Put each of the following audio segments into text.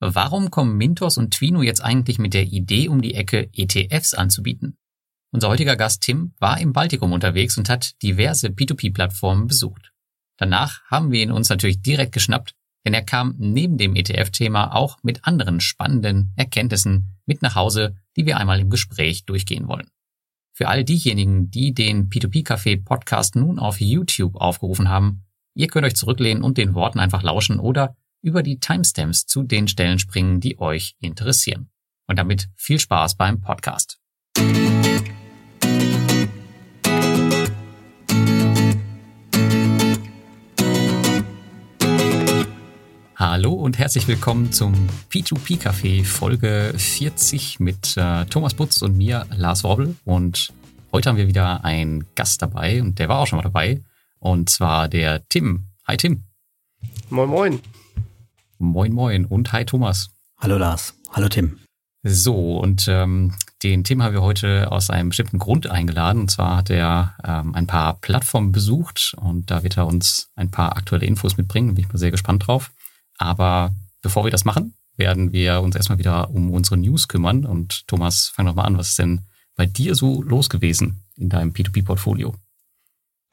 Warum kommen Mintos und Twino jetzt eigentlich mit der Idee um die Ecke, ETFs anzubieten? Unser heutiger Gast Tim war im Baltikum unterwegs und hat diverse P2P-Plattformen besucht. Danach haben wir ihn uns natürlich direkt geschnappt, denn er kam neben dem ETF-Thema auch mit anderen spannenden Erkenntnissen mit nach Hause, die wir einmal im Gespräch durchgehen wollen. Für all diejenigen, die den P2P-Café Podcast nun auf YouTube aufgerufen haben, ihr könnt euch zurücklehnen und den Worten einfach lauschen oder über die Timestamps zu den Stellen springen, die euch interessieren. Und damit viel Spaß beim Podcast. Hallo und herzlich willkommen zum P2P Café Folge 40 mit äh, Thomas Butz und mir, Lars Worbel. Und heute haben wir wieder einen Gast dabei und der war auch schon mal dabei. Und zwar der Tim. Hi Tim. Moin Moin. Moin, moin und hi Thomas. Hallo Lars. Hallo Tim. So, und ähm, den Tim haben wir heute aus einem bestimmten Grund eingeladen. Und zwar hat er ähm, ein paar Plattformen besucht und da wird er uns ein paar aktuelle Infos mitbringen. Bin ich mal sehr gespannt drauf. Aber bevor wir das machen, werden wir uns erstmal wieder um unsere News kümmern. Und Thomas, fang doch mal an. Was ist denn bei dir so los gewesen in deinem P2P-Portfolio?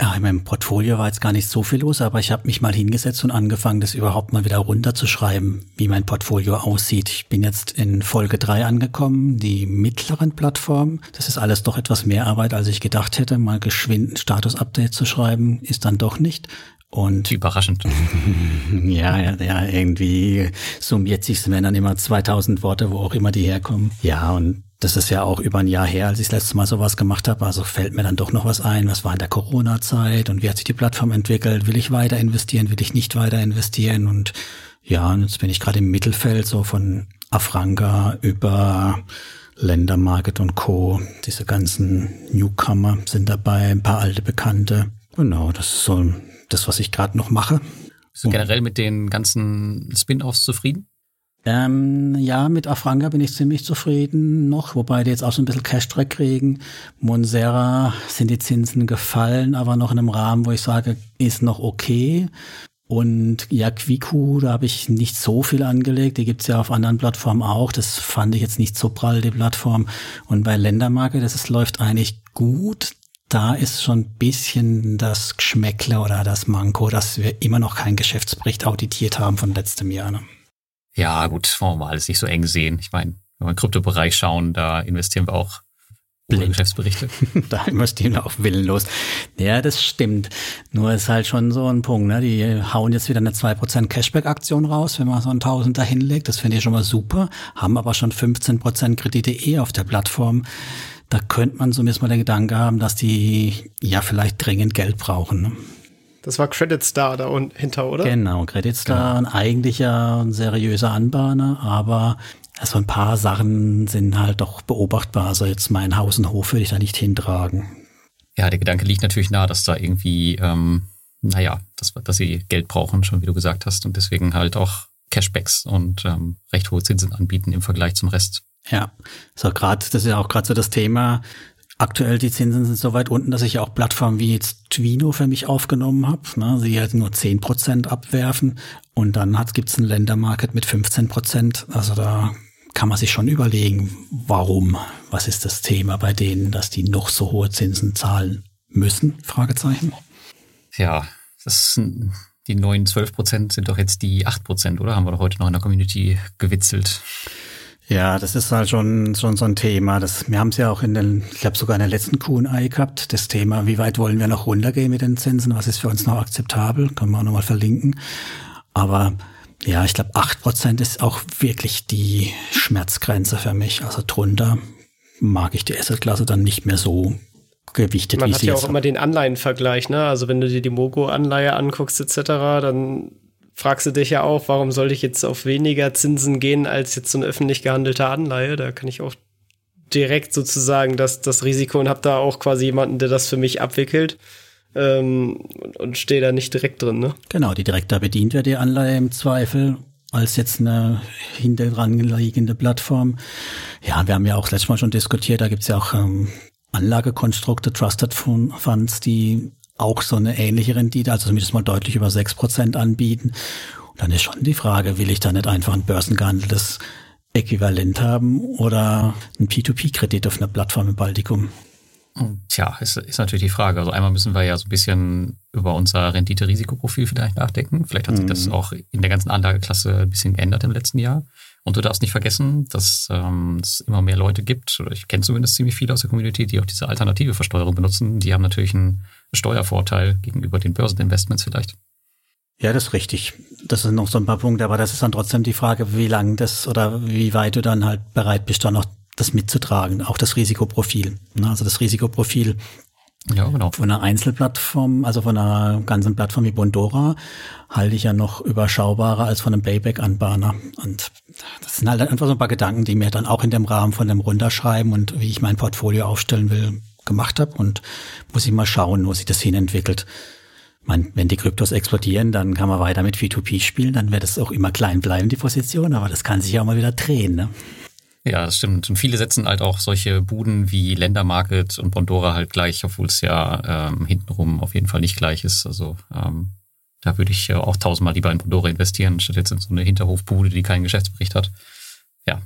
Ja, in meinem Portfolio war jetzt gar nicht so viel los, aber ich habe mich mal hingesetzt und angefangen, das überhaupt mal wieder runterzuschreiben, wie mein Portfolio aussieht. Ich bin jetzt in Folge drei angekommen, die mittleren Plattformen. Das ist alles doch etwas mehr Arbeit, als ich gedacht hätte. Mal geschwind ein Status-Update zu schreiben, ist dann doch nicht. Und überraschend. ja, ja, ja, irgendwie summiert sich, wenn dann immer 2000 Worte, wo auch immer die herkommen. Ja, und das ist ja auch über ein Jahr her, als ich das letzte Mal sowas gemacht habe. Also fällt mir dann doch noch was ein. Was war in der Corona-Zeit und wie hat sich die Plattform entwickelt? Will ich weiter investieren? Will ich nicht weiter investieren? Und ja, und jetzt bin ich gerade im Mittelfeld, so von Afranga über Ländermarket und Co. Diese ganzen Newcomer sind dabei, ein paar alte Bekannte. Genau, das ist so das, was ich gerade noch mache. Bist du generell mit den ganzen Spin-offs zufrieden? Ähm, ja, mit Afranga bin ich ziemlich zufrieden noch, wobei die jetzt auch so ein bisschen Cash-Track kriegen. Monserra sind die Zinsen gefallen, aber noch in einem Rahmen, wo ich sage, ist noch okay. Und ja, Quiku, da habe ich nicht so viel angelegt. Die gibt's ja auf anderen Plattformen auch. Das fand ich jetzt nicht so prall, die Plattform. Und bei Ländermarke, das ist, läuft eigentlich gut. Da ist schon ein bisschen das Geschmäckle oder das Manko, dass wir immer noch keinen Geschäftsbericht auditiert haben von letztem Jahr. Ne? Ja, gut, wollen wir mal alles nicht so eng sehen. Ich meine, wenn wir im Kryptobereich schauen, da investieren wir auch Blind. Geschäftsberichte. da investieren wir auch willenlos. Ja, das stimmt. Nur ist halt schon so ein Punkt, ne? Die hauen jetzt wieder eine 2% Cashback-Aktion raus, wenn man so ein Tausender hinlegt. Das finde ich schon mal super. Haben aber schon 15% Kredite eh auf der Plattform. Da könnte man zumindest mal den Gedanken haben, dass die ja vielleicht dringend Geld brauchen. Ne? Das war Credit Star da und hinter, oder? Genau, Credit Star, genau. ein eigentlicher ein seriöser Anbahner, aber also ein paar Sachen sind halt doch beobachtbar. Also jetzt mein Haus und Hof würde ich da nicht hintragen. Ja, der Gedanke liegt natürlich nahe, dass da irgendwie, ähm, naja, dass, dass sie Geld brauchen, schon wie du gesagt hast, und deswegen halt auch Cashbacks und ähm, recht hohe Zinsen anbieten im Vergleich zum Rest. Ja, so gerade, das ist ja auch gerade so das Thema. Aktuell die Zinsen sind so weit unten, dass ich auch Plattformen wie jetzt Twino für mich aufgenommen habe. Ne? Sie halt nur zehn Prozent abwerfen und dann gibt es ein Ländermarket mit 15 Prozent. Also da kann man sich schon überlegen, warum, was ist das Thema bei denen, dass die noch so hohe Zinsen zahlen müssen? Fragezeichen. Ja, das sind die neuen 12 Prozent sind doch jetzt die 8 Prozent, oder? Haben wir doch heute noch in der Community gewitzelt. Ja, das ist halt schon, schon so ein Thema. Das, wir haben es ja auch in den, ich glaube sogar in der letzten Q&A gehabt, das Thema, wie weit wollen wir noch runtergehen mit den Zinsen, was ist für uns noch akzeptabel, können wir auch nochmal verlinken. Aber ja, ich glaube, acht Prozent ist auch wirklich die Schmerzgrenze für mich. Also drunter mag ich die Assetklasse dann nicht mehr so gewichtet, Man wie hat ja auch immer den Anleihenvergleich, ne? Also wenn du dir die Mogo-Anleihe anguckst etc., dann fragst du dich ja auch, warum soll ich jetzt auf weniger Zinsen gehen als jetzt so eine öffentlich gehandelte Anleihe? Da kann ich auch direkt sozusagen das, das Risiko und habe da auch quasi jemanden, der das für mich abwickelt ähm, und, und stehe da nicht direkt drin. Ne? Genau, die direkter bedient wird die Anleihe im Zweifel als jetzt eine hinter dran liegende Plattform. Ja, wir haben ja auch letztes Mal schon diskutiert, da gibt's ja auch ähm, Anlagekonstrukte, Trusted Funds, die auch so eine ähnliche Rendite, also zumindest mal deutlich über sechs Prozent anbieten. Dann ist schon die Frage, will ich da nicht einfach ein börsengehandeltes Äquivalent haben oder ein P2P-Kredit auf einer Plattform im Baltikum? Tja, ist, ist natürlich die Frage. Also einmal müssen wir ja so ein bisschen über unser Rendite-Risikoprofil vielleicht nachdenken. Vielleicht hat sich das mhm. auch in der ganzen Anlageklasse ein bisschen geändert im letzten Jahr. Und du darfst nicht vergessen, dass ähm, es immer mehr Leute gibt, oder ich kenne zumindest ziemlich viele aus der Community, die auch diese alternative Versteuerung benutzen. Die haben natürlich einen Steuervorteil gegenüber den Börseninvestments vielleicht. Ja, das ist richtig. Das sind noch so ein paar Punkte, aber das ist dann trotzdem die Frage, wie lang das oder wie weit du dann halt bereit bist, dann noch das mitzutragen, auch das Risikoprofil. Ne? Also das Risikoprofil ja, genau. Von einer Einzelplattform, also von einer ganzen Plattform wie Bondora, halte ich ja noch überschaubarer als von einem Payback-Anbahner. Und das sind halt einfach so ein paar Gedanken, die mir dann auch in dem Rahmen von dem Runterschreiben und wie ich mein Portfolio aufstellen will, gemacht habe. Und muss ich mal schauen, wo sich das hin entwickelt. Man, wenn die Kryptos explodieren, dann kann man weiter mit V2P spielen, dann wird es auch immer klein bleiben, die Position, aber das kann sich ja auch mal wieder drehen. Ne? Ja, das stimmt. Und viele setzen halt auch solche Buden wie Ländermarket und Bondora halt gleich, obwohl es ja ähm, hintenrum auf jeden Fall nicht gleich ist. Also ähm, da würde ich auch tausendmal lieber in Bondora investieren, statt jetzt in so eine Hinterhofbude, die keinen Geschäftsbericht hat. Ja.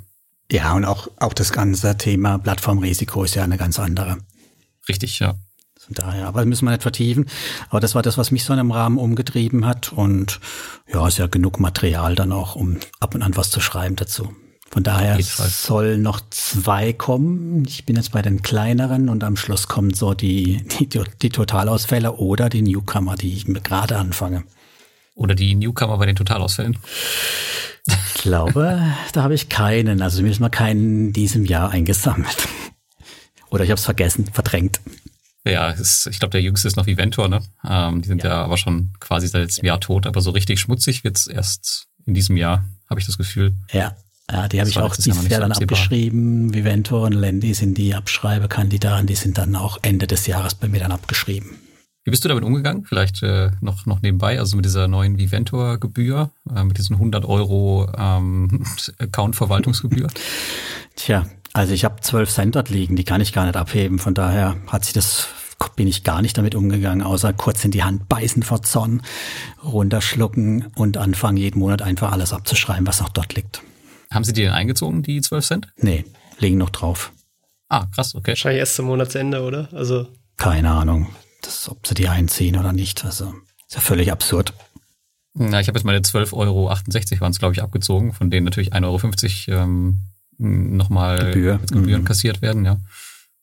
Ja, und auch, auch das ganze Thema Plattformrisiko ist ja eine ganz andere. Richtig, ja. Von daher, aber müssen wir nicht vertiefen. Aber das war das, was mich so in einem Rahmen umgetrieben hat. Und ja, ist ja genug Material dann auch, um ab und an was zu schreiben dazu. Von daher soll noch zwei kommen. Ich bin jetzt bei den kleineren und am Schluss kommen so die, die, die Totalausfälle oder die Newcomer, die ich mir gerade anfange. Oder die Newcomer bei den Totalausfällen? Ich glaube, da habe ich keinen, also zumindest mal keinen in diesem Jahr eingesammelt. Oder ich habe es vergessen, verdrängt. Ja, ist, ich glaube, der jüngste ist noch Viventor, ne? Ähm, die sind ja. ja. aber schon quasi seit letztem Jahr tot, aber so richtig schmutzig wird's erst in diesem Jahr, habe ich das Gefühl. Ja, ja, die habe ich auch dieses Jahr dann absehbar. abgeschrieben. Viventor und Lendi sind die Abschreibekandidaten, die sind dann auch Ende des Jahres bei mir dann abgeschrieben. Wie bist du damit umgegangen? Vielleicht äh, noch, noch nebenbei, also mit dieser neuen Viventor-Gebühr, äh, mit diesen 100 Euro ähm, Account-Verwaltungsgebühr? Tja, also ich habe 12 Cent dort liegen, die kann ich gar nicht abheben. Von daher hat sich das bin ich gar nicht damit umgegangen, außer kurz in die Hand beißen vor Zorn, runterschlucken und anfangen, jeden Monat einfach alles abzuschreiben, was noch dort liegt. Haben Sie die denn eingezogen, die 12 Cent? Nee, liegen noch drauf. Ah, krass, okay. Wahrscheinlich erst zum Monatsende, oder? Also. Keine Ahnung, das, ob sie die einziehen oder nicht. Also, ist ja völlig absurd. Na, ich habe jetzt meine 12,68 Euro waren es, glaube ich, abgezogen, von denen natürlich 1,50 Euro ähm, nochmal Gebühr. Gebühren mhm. kassiert werden, ja.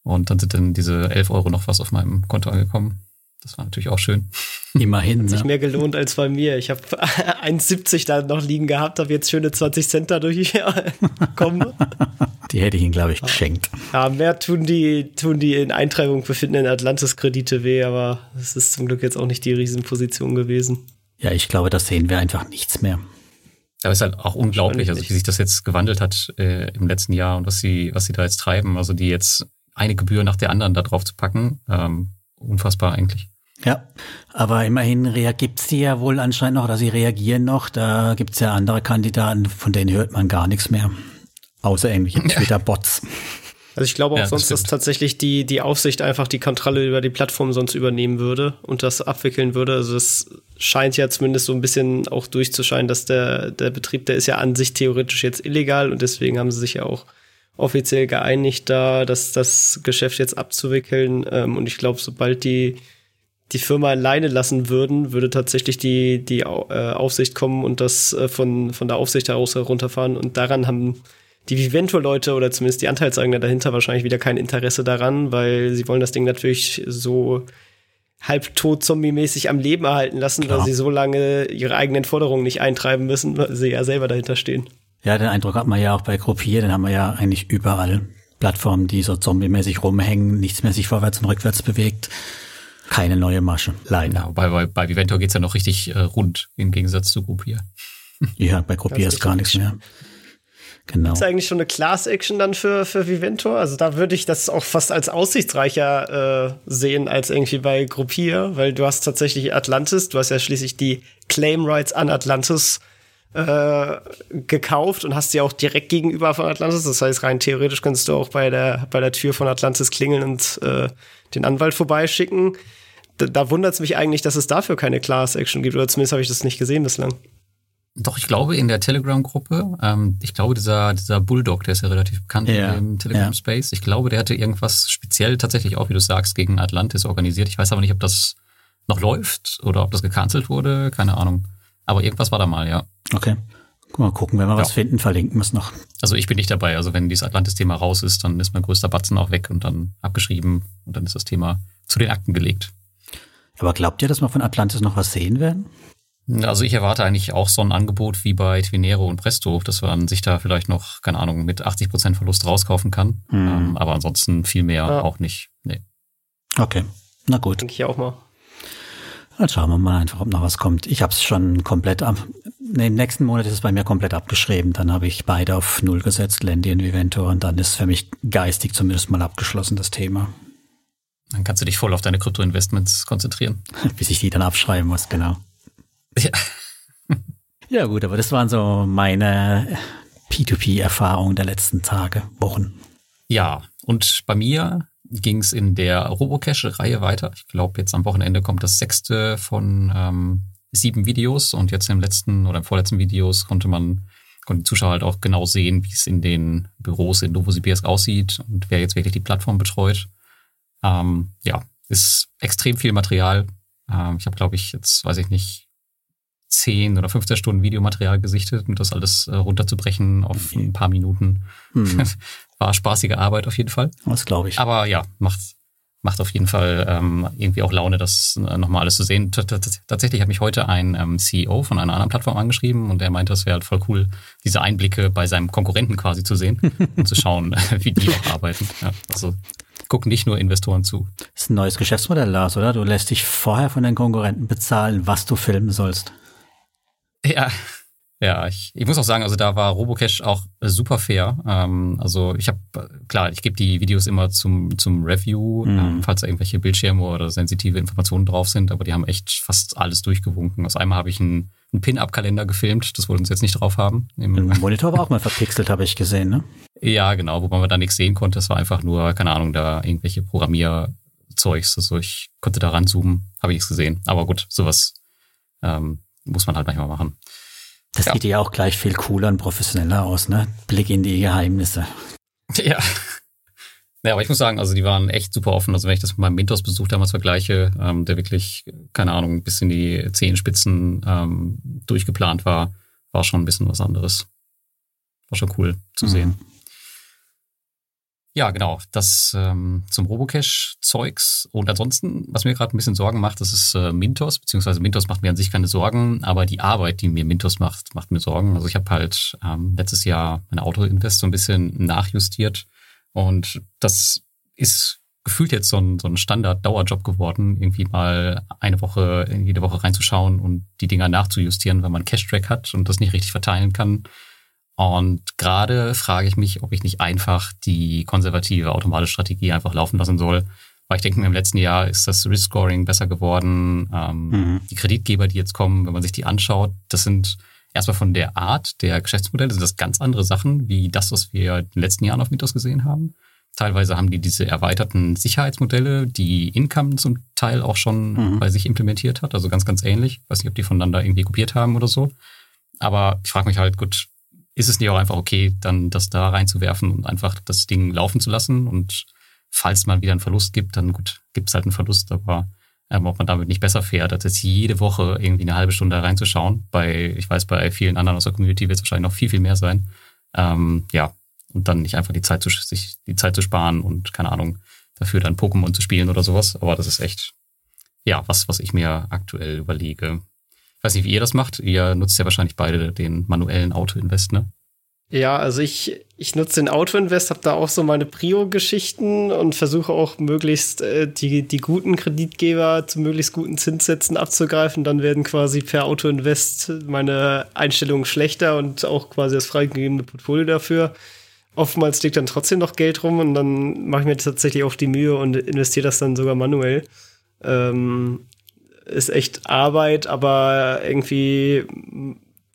Und dann sind dann diese 11 Euro noch was auf meinem Konto angekommen. Das war natürlich auch schön. Immerhin. Hat sich ne? mehr gelohnt als bei mir. Ich habe 1,70 da noch liegen gehabt, habe jetzt schöne 20 Cent dadurch bekommen. Die hätte ich Ihnen, glaube ich, geschenkt. Ja, mehr tun die, tun die in Eintreibung befindenden Atlantis-Kredite weh, aber es ist zum Glück jetzt auch nicht die Riesenposition gewesen. Ja, ich glaube, da sehen wir einfach nichts mehr. Aber es ist halt auch unglaublich, also wie sich das jetzt gewandelt hat äh, im letzten Jahr und was sie, was sie da jetzt treiben. Also die jetzt eine Gebühr nach der anderen da drauf zu packen, ähm, unfassbar eigentlich. Ja, aber immerhin gibt es die ja wohl anscheinend noch, oder sie reagieren noch. Da gibt es ja andere Kandidaten, von denen hört man gar nichts mehr. Außer irgendwelche Twitter-Bots. Also ich glaube auch ja, sonst, das dass tatsächlich die, die Aufsicht einfach die Kontrolle über die Plattform sonst übernehmen würde und das abwickeln würde. Also es scheint ja zumindest so ein bisschen auch durchzuscheinen, dass der, der Betrieb, der ist ja an sich theoretisch jetzt illegal und deswegen haben sie sich ja auch offiziell geeinigt, da das, das Geschäft jetzt abzuwickeln. Ähm, und ich glaube, sobald die die Firma alleine lassen würden, würde tatsächlich die, die äh, Aufsicht kommen und das äh, von, von der Aufsicht heraus herunterfahren. Und daran haben die Vivento-Leute oder zumindest die Anteilseigner dahinter wahrscheinlich wieder kein Interesse daran, weil sie wollen das Ding natürlich so halbtot zombie-mäßig am Leben erhalten lassen, Klar. weil sie so lange ihre eigenen Forderungen nicht eintreiben müssen, weil sie ja selber dahinter stehen. Ja, den Eindruck hat man ja auch bei Gruppier, den haben wir ja eigentlich überall. Plattformen, die so zombie-mäßig rumhängen, nichts mehr sich vorwärts und rückwärts bewegt. Keine neue Masche, leider. Ja, bei, bei, bei Viventor geht's ja noch richtig äh, rund, im Gegensatz zu Gruppier. Ja, bei Gruppier ist gar nichts mehr. Genau. Ist eigentlich schon eine Class-Action dann für, für Viventor? Also da würde ich das auch fast als aussichtsreicher äh, sehen als irgendwie bei Gruppier, weil du hast tatsächlich Atlantis, du hast ja schließlich die Claim Rights an Atlantis äh, gekauft und hast sie auch direkt gegenüber von Atlantis. Das heißt, rein theoretisch könntest du auch bei der, bei der Tür von Atlantis klingeln und äh, den Anwalt vorbeischicken. Da, da wundert es mich eigentlich, dass es dafür keine Class Action gibt, oder zumindest habe ich das nicht gesehen bislang. Doch, ich glaube in der Telegram-Gruppe, ähm, ich glaube dieser, dieser Bulldog, der ist ja relativ bekannt Ja, im Telegram-Space. Ich glaube, der hatte irgendwas speziell tatsächlich auch, wie du sagst, gegen Atlantis organisiert. Ich weiß aber nicht, ob das noch läuft oder ob das gecancelt wurde, keine Ahnung. Aber irgendwas war da mal, ja. Okay. Mal gucken, wenn wir was Ja. finden, verlinken wir es noch. Also ich bin nicht dabei. Also wenn dieses Atlantis-Thema raus ist, dann ist mein größter Batzen auch weg und dann abgeschrieben und dann ist das Thema zu den Akten gelegt. Aber glaubt ihr, dass wir von Atlantis noch was sehen werden? Also ich erwarte eigentlich auch so ein Angebot wie bei Twinero und Presto, dass man sich da vielleicht noch, keine Ahnung, mit 80% Verlust rauskaufen kann. Hm. Ähm, aber ansonsten viel mehr Ja. auch nicht. Nee. Okay. Na gut. Denke ich auch mal. Dann schauen wir mal einfach, ob noch was kommt. Ich habe es schon komplett ab. Nee, Im nächsten Monat ist es bei mir komplett abgeschrieben. Dann habe ich beide auf Null gesetzt, Landy und Vivento. Und dann ist für mich geistig zumindest mal abgeschlossen, das Thema. Dann kannst du dich voll auf deine Krypto-Investments konzentrieren. Bis ich die dann abschreiben muss, genau. Ja. Ja gut, aber das waren so meine P2P-Erfahrungen der letzten Tage, Wochen. Ja, und bei mir ging es in der Robocache-Reihe weiter. Ich glaube, jetzt am Wochenende kommt das sechste von ähm, sieben Videos und jetzt im letzten oder im vorletzten Videos konnte man, konnten die Zuschauer halt auch genau sehen, wie es in den Büros in Novosibirsk aussieht und wer jetzt wirklich die Plattform betreut. Ähm, ja, ist extrem viel Material. Ähm, ich habe, glaube ich, jetzt weiß ich nicht, 10 oder 15 Stunden Videomaterial gesichtet und das alles äh, runterzubrechen auf ein paar Minuten. Hm, War spaßige Arbeit auf jeden Fall. das glaube ich. Aber ja, macht, macht auf jeden Fall ähm, irgendwie auch Laune, das äh, nochmal alles zu sehen. T Tatsächlich hat mich heute ein ähm, CEO von einer anderen Plattform angeschrieben und der meinte, das wäre halt voll cool, diese Einblicke bei seinem Konkurrenten quasi zu sehen und zu schauen, wie die auch arbeiten. Ja, also gucken nicht nur Investoren zu. Das ist ein neues Geschäftsmodell, Lars, oder? Du lässt dich vorher von den Konkurrenten bezahlen, was du filmen sollst. Ja. Ja, ich, ich muss auch sagen, also da war Robocash auch äh, super fair. Ähm, also ich habe, klar, ich gebe die Videos immer zum, zum Review, Mhm. ähm, falls da irgendwelche Bildschirme oder sensitive Informationen drauf sind, aber die haben echt fast alles durchgewunken. Also einmal habe ich einen, einen Pin-Up-Kalender gefilmt, das wollten sie jetzt nicht drauf haben. Im, Im Monitor war auch mal verpixelt, habe ich gesehen, ne? ja, genau, wobei man da nichts sehen konnte. Es war einfach nur, keine Ahnung, da irgendwelche Programmierzeugs. Also ich konnte da ranzoomen, habe ich nichts gesehen. Aber gut, sowas ähm, muss man halt manchmal machen. Das Ja. sieht ja auch gleich viel cooler und professioneller aus, ne? Blick in die Geheimnisse. Ja. Ja, aber ich muss sagen, also die waren echt super offen. Also wenn ich das mit meinem Mentos-Besuch damals vergleiche, ähm, der wirklich, keine Ahnung, bis in die Zehenspitzen ähm, durchgeplant war, war schon ein bisschen was anderes. War schon cool zu Mhm. sehen. Ja, genau. Das ähm, zum Robocache-Zeugs. Und ansonsten, was mir gerade ein bisschen Sorgen macht, das ist äh, Mintos, beziehungsweise Mintos macht mir an sich keine Sorgen, aber die Arbeit, die mir Mintos macht, macht mir Sorgen. Also ich habe halt ähm, letztes Jahr meine Auto-Invest so ein bisschen nachjustiert und das ist gefühlt jetzt so ein, so ein Standard-Dauerjob geworden, irgendwie mal eine Woche, jede Woche reinzuschauen und die Dinger nachzujustieren, weil man Cash-Track hat und das nicht richtig verteilen kann. Und gerade frage ich mich, ob ich nicht einfach die konservative automatische Strategie einfach laufen lassen soll. Weil ich denke mir, im letzten Jahr ist das Risk-Scoring besser geworden. Ähm, Mhm. Die Kreditgeber, die jetzt kommen, wenn man sich die anschaut, das sind erstmal von der Art der Geschäftsmodelle, sind das ganz andere Sachen, wie das, was wir in den letzten Jahren auf Mythos gesehen haben. Teilweise haben die diese erweiterten Sicherheitsmodelle, die Income zum Teil auch schon Mhm. bei sich implementiert hat, also ganz, ganz ähnlich. Weiß nicht, ob die voneinander irgendwie kopiert haben oder so. Aber ich frage mich halt, gut, ist es nicht auch einfach okay, dann das da reinzuwerfen und einfach das Ding laufen zu lassen? Und falls man wieder einen Verlust gibt, dann gut, gibt es halt einen Verlust, aber ähm, ob man damit nicht besser fährt, als jetzt jede Woche irgendwie eine halbe Stunde reinzuschauen. Bei, ich weiß, bei vielen anderen aus der Community wird es wahrscheinlich noch viel, viel mehr sein. Ähm, ja, und dann nicht einfach die Zeit zu, sich die Zeit zu sparen und keine Ahnung, dafür dann Pokémon zu spielen oder sowas. Aber das ist echt, ja, was, was ich mir aktuell überlege. Ich weiß nicht, wie ihr das macht. Ihr nutzt ja wahrscheinlich beide den manuellen Auto-Invest, ne? Ja, also ich, ich nutze den Autoinvest, habe da auch so meine Prio-Geschichten und versuche auch möglichst äh, die, die guten Kreditgeber zu möglichst guten Zinssätzen abzugreifen. Dann werden quasi per Autoinvest meine Einstellungen schlechter und auch quasi das freigegebene Portfolio dafür. Oftmals liegt dann trotzdem noch Geld rum und dann mache ich mir tatsächlich auch die Mühe und investiere das dann sogar manuell. Ähm, ist echt Arbeit, aber irgendwie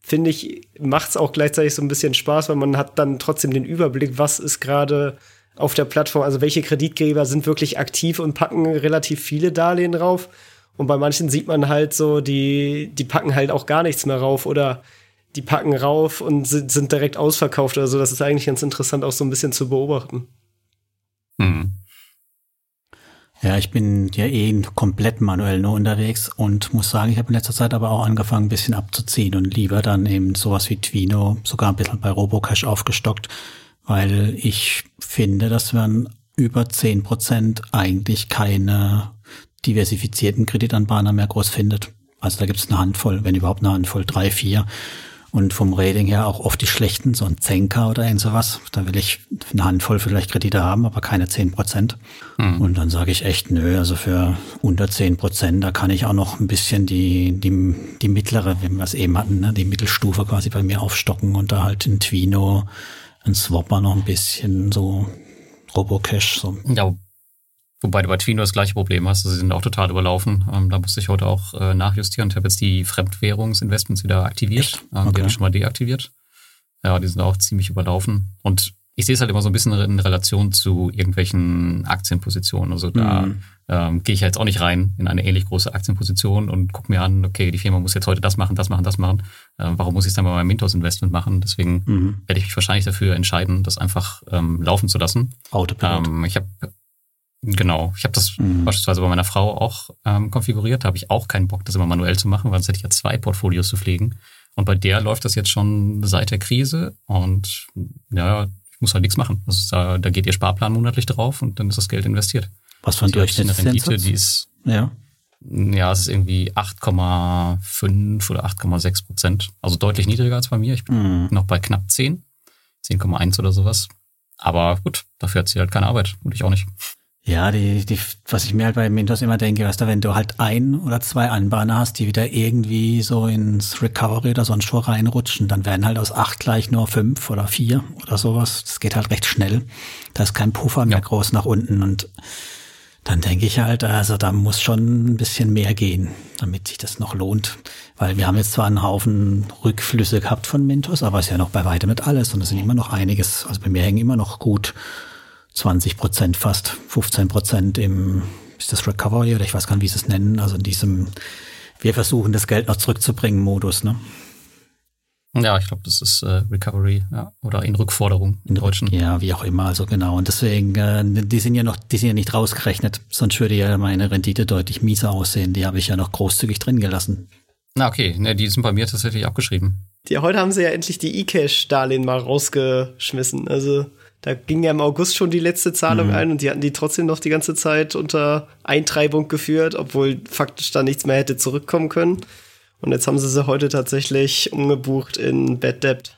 finde ich, macht es auch gleichzeitig so ein bisschen Spaß, weil man hat dann trotzdem den Überblick, was ist gerade auf der Plattform, also welche Kreditgeber sind wirklich aktiv und packen relativ viele Darlehen drauf. Und bei manchen sieht man halt so, die, die packen halt auch gar nichts mehr rauf oder die packen rauf und sind, sind direkt ausverkauft oder so. Das ist eigentlich ganz interessant, auch so ein bisschen zu beobachten. Hm. Ja, ich bin ja eh komplett manuell nur unterwegs und muss sagen, ich habe in letzter Zeit aber auch angefangen, ein bisschen abzuziehen und lieber dann eben sowas wie Twino, sogar ein bisschen bei Robocash aufgestockt, weil ich finde, dass man über zehn Prozent eigentlich keine diversifizierten Kreditanbahner mehr groß findet. Also da gibt es eine Handvoll, wenn überhaupt eine Handvoll, drei, vier und vom Rating her auch oft die schlechten, so ein Zenker oder irgend sowas. Da will ich eine Handvoll vielleicht Kredite haben, aber keine zehn Prozent. Mhm. Und dann sage ich echt, nö, also für unter zehn Prozent, da kann ich auch noch ein bisschen die, die, die mittlere, wenn wir es eben hatten, ne, die Mittelstufe quasi bei mir aufstocken und da halt ein Twino, ein Swapper noch ein bisschen, so Robocash. So. Ja, Wobei du bei Twino das gleiche Problem hast. Sie sind auch total überlaufen. Ähm, da musste ich heute auch äh, nachjustieren. Ich habe jetzt die Fremdwährungsinvestments wieder aktiviert. Ähm, okay. Die habe ich schon mal deaktiviert. Ja, die sind auch ziemlich überlaufen. Und ich sehe es halt immer so ein bisschen in Relation zu irgendwelchen Aktienpositionen. Also da mhm. ähm, gehe ich ja jetzt auch nicht rein in eine ähnlich große Aktienposition und gucke mir an, okay, die Firma muss jetzt heute das machen, das machen, das machen. Äh, warum muss ich es dann bei meinem Mintos-Investment machen? Deswegen mhm. werde ich mich wahrscheinlich dafür entscheiden, das einfach ähm, laufen zu lassen. Autopilot. Ähm, ich habe Genau. Ich habe das mhm. beispielsweise bei meiner Frau auch ähm, konfiguriert. Da habe ich auch keinen Bock, das immer manuell zu machen, weil sonst hätte ich ja zwei Portfolios zu pflegen. Und bei der läuft das jetzt schon seit der Krise und ja, ich muss halt nichts machen. Also da, da geht ihr Sparplan monatlich drauf und dann ist das Geld investiert. Was für ein Durchschnittsrendite, die ist ja. Ja, es ist irgendwie 8,5 oder 8,6 Prozent. Also deutlich niedriger als bei mir. Ich bin mhm. noch bei knapp 10, 10,1 oder sowas. Aber gut, dafür hat sie halt keine Arbeit und ich auch nicht. Ja, die, die, was ich mir halt bei Mintos immer denke, weißt du, wenn du halt ein oder zwei Anbahner hast, die wieder irgendwie so ins Recovery oder sonst wo reinrutschen, dann werden halt aus acht gleich nur fünf oder vier oder sowas. Das geht halt recht schnell. Da ist kein Puffer mehr ja. groß nach unten und dann denke ich halt, also da muss schon ein bisschen mehr gehen, damit sich das noch lohnt. Weil wir haben jetzt zwar einen Haufen Rückflüsse gehabt von Mintos, aber es ist ja noch bei weitem nicht alles und es sind immer noch einiges, also bei mir hängen immer noch gut 20 Prozent fast, 15 Prozent im, ist das Recovery oder ich weiß gar nicht, wie sie es nennen, also in diesem, wir versuchen das Geld noch zurückzubringen Modus, ne? Ja, ich glaube, das ist äh, Recovery ja, oder in Rückforderung in Deutschen. Ja, wie auch immer, also genau. Und deswegen, äh, die sind ja noch, die sind ja nicht rausgerechnet, sonst würde ja meine Rendite deutlich mieser aussehen. Die habe ich ja noch großzügig drin gelassen. Na okay, ne, die sind bei mir tatsächlich abgeschrieben. Die, heute haben sie ja endlich die E-Cash-Darlehen mal rausgeschmissen. Also da ging ja im August schon die letzte Zahlung mhm. ein und die hatten die trotzdem noch die ganze Zeit unter Eintreibung geführt, obwohl faktisch da nichts mehr hätte zurückkommen können. Und jetzt haben sie sie heute tatsächlich umgebucht in Bad Debt.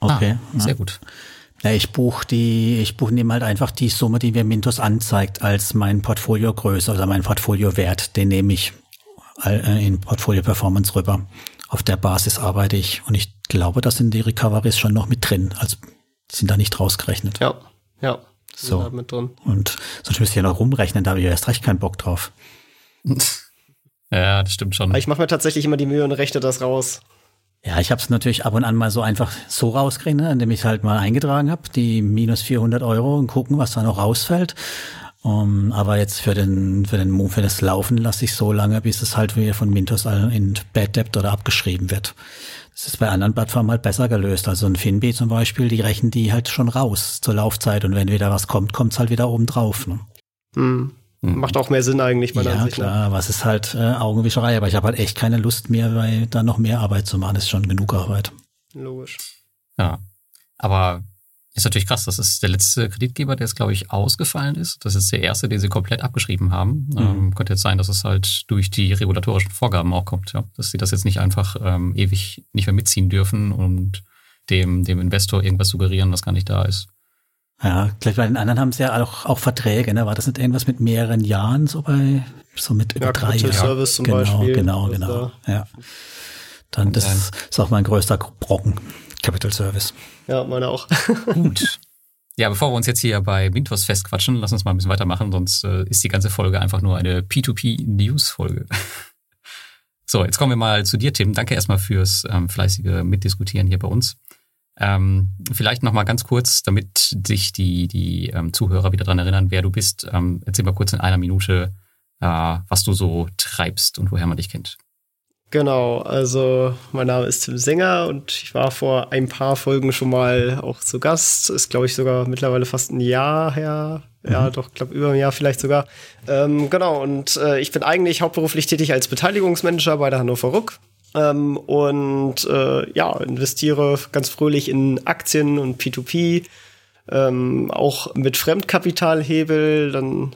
Okay. Ah, sehr ja. gut. Ja, ich buche die, ich buche nehme halt einfach die Summe, die mir Mintos anzeigt, als mein Portfolio Größe, also mein Portfolio Wert, den nehme ich äh, in Portfolio Performance rüber. Auf der Basis arbeite ich und ich glaube, da sind die Recoveries schon noch mit drin als sind da nicht rausgerechnet. Ja, ja. So. Mit drin. Und sonst müsst ihr ja noch rumrechnen, da habe ich ja erst recht keinen Bock drauf. ja, das stimmt schon. Aber ich mache mir tatsächlich immer die Mühe und rechne das raus. Ja, ich habe es natürlich ab und an mal so einfach so rausgerechnet, indem ich halt mal eingetragen habe, die minus 400 Euro und gucken, was da noch rausfällt. Um, aber jetzt für den, für den für das Laufen lasse ich so lange, bis es halt wieder von Mintos in Bad Debt oder abgeschrieben wird. Das ist bei anderen Plattformen halt besser gelöst. Also ein Finbi zum Beispiel, die rechnen die halt schon raus zur Laufzeit und wenn wieder was kommt, kommt es halt wieder oben drauf. Ne? Mhm. Mhm. Macht auch mehr Sinn eigentlich, meiner ja, Ansicht nach. Ja, klar, was ist halt äh, Augenwischerei, aber ich habe halt echt keine Lust mehr, weil da noch mehr Arbeit zu machen, das ist schon genug Arbeit. Logisch. Ja, aber ist natürlich krass. Das ist der letzte Kreditgeber, der jetzt, glaube ich, ausgefallen ist. Das ist der erste, den sie komplett abgeschrieben haben. Mhm. Ähm, könnte jetzt sein, dass es halt durch die regulatorischen Vorgaben auch kommt, ja. Dass sie das jetzt nicht einfach ähm, ewig nicht mehr mitziehen dürfen und dem, dem Investor irgendwas suggerieren, was gar nicht da ist. Ja, gleich bei den anderen haben sie ja auch, auch Verträge, ne? War das nicht irgendwas mit mehreren Jahren, so bei so mit über ja, drei Jahren? Service zum genau, Beispiel. Genau, genau, da. ja. Dann das ist auch mein größter Brocken. Capital Service. Ja, meine auch. Gut. Ja, bevor wir uns jetzt hier bei Mintos festquatschen, lass uns mal ein bisschen weitermachen, sonst äh, ist die ganze Folge einfach nur eine P2P-News-Folge. so, jetzt kommen wir mal zu dir, Tim. Danke erstmal fürs ähm, fleißige Mitdiskutieren hier bei uns. Ähm, vielleicht noch mal ganz kurz, damit sich die, die ähm, Zuhörer wieder dran erinnern, wer du bist. Ähm, erzähl mal kurz in einer Minute, äh, was du so treibst und woher man dich kennt. Genau, also mein Name ist Tim Sänger und ich war vor ein paar Folgen schon mal auch zu Gast. Ist, glaube ich, sogar mittlerweile fast ein Jahr her. Ja, mhm. doch, glaube über ein Jahr vielleicht sogar. Ähm, genau, und äh, ich bin eigentlich hauptberuflich tätig als Beteiligungsmanager bei der Hannover Ruck. Ähm, und äh, ja, investiere ganz fröhlich in Aktien und P2P, ähm, auch mit Fremdkapitalhebel, dann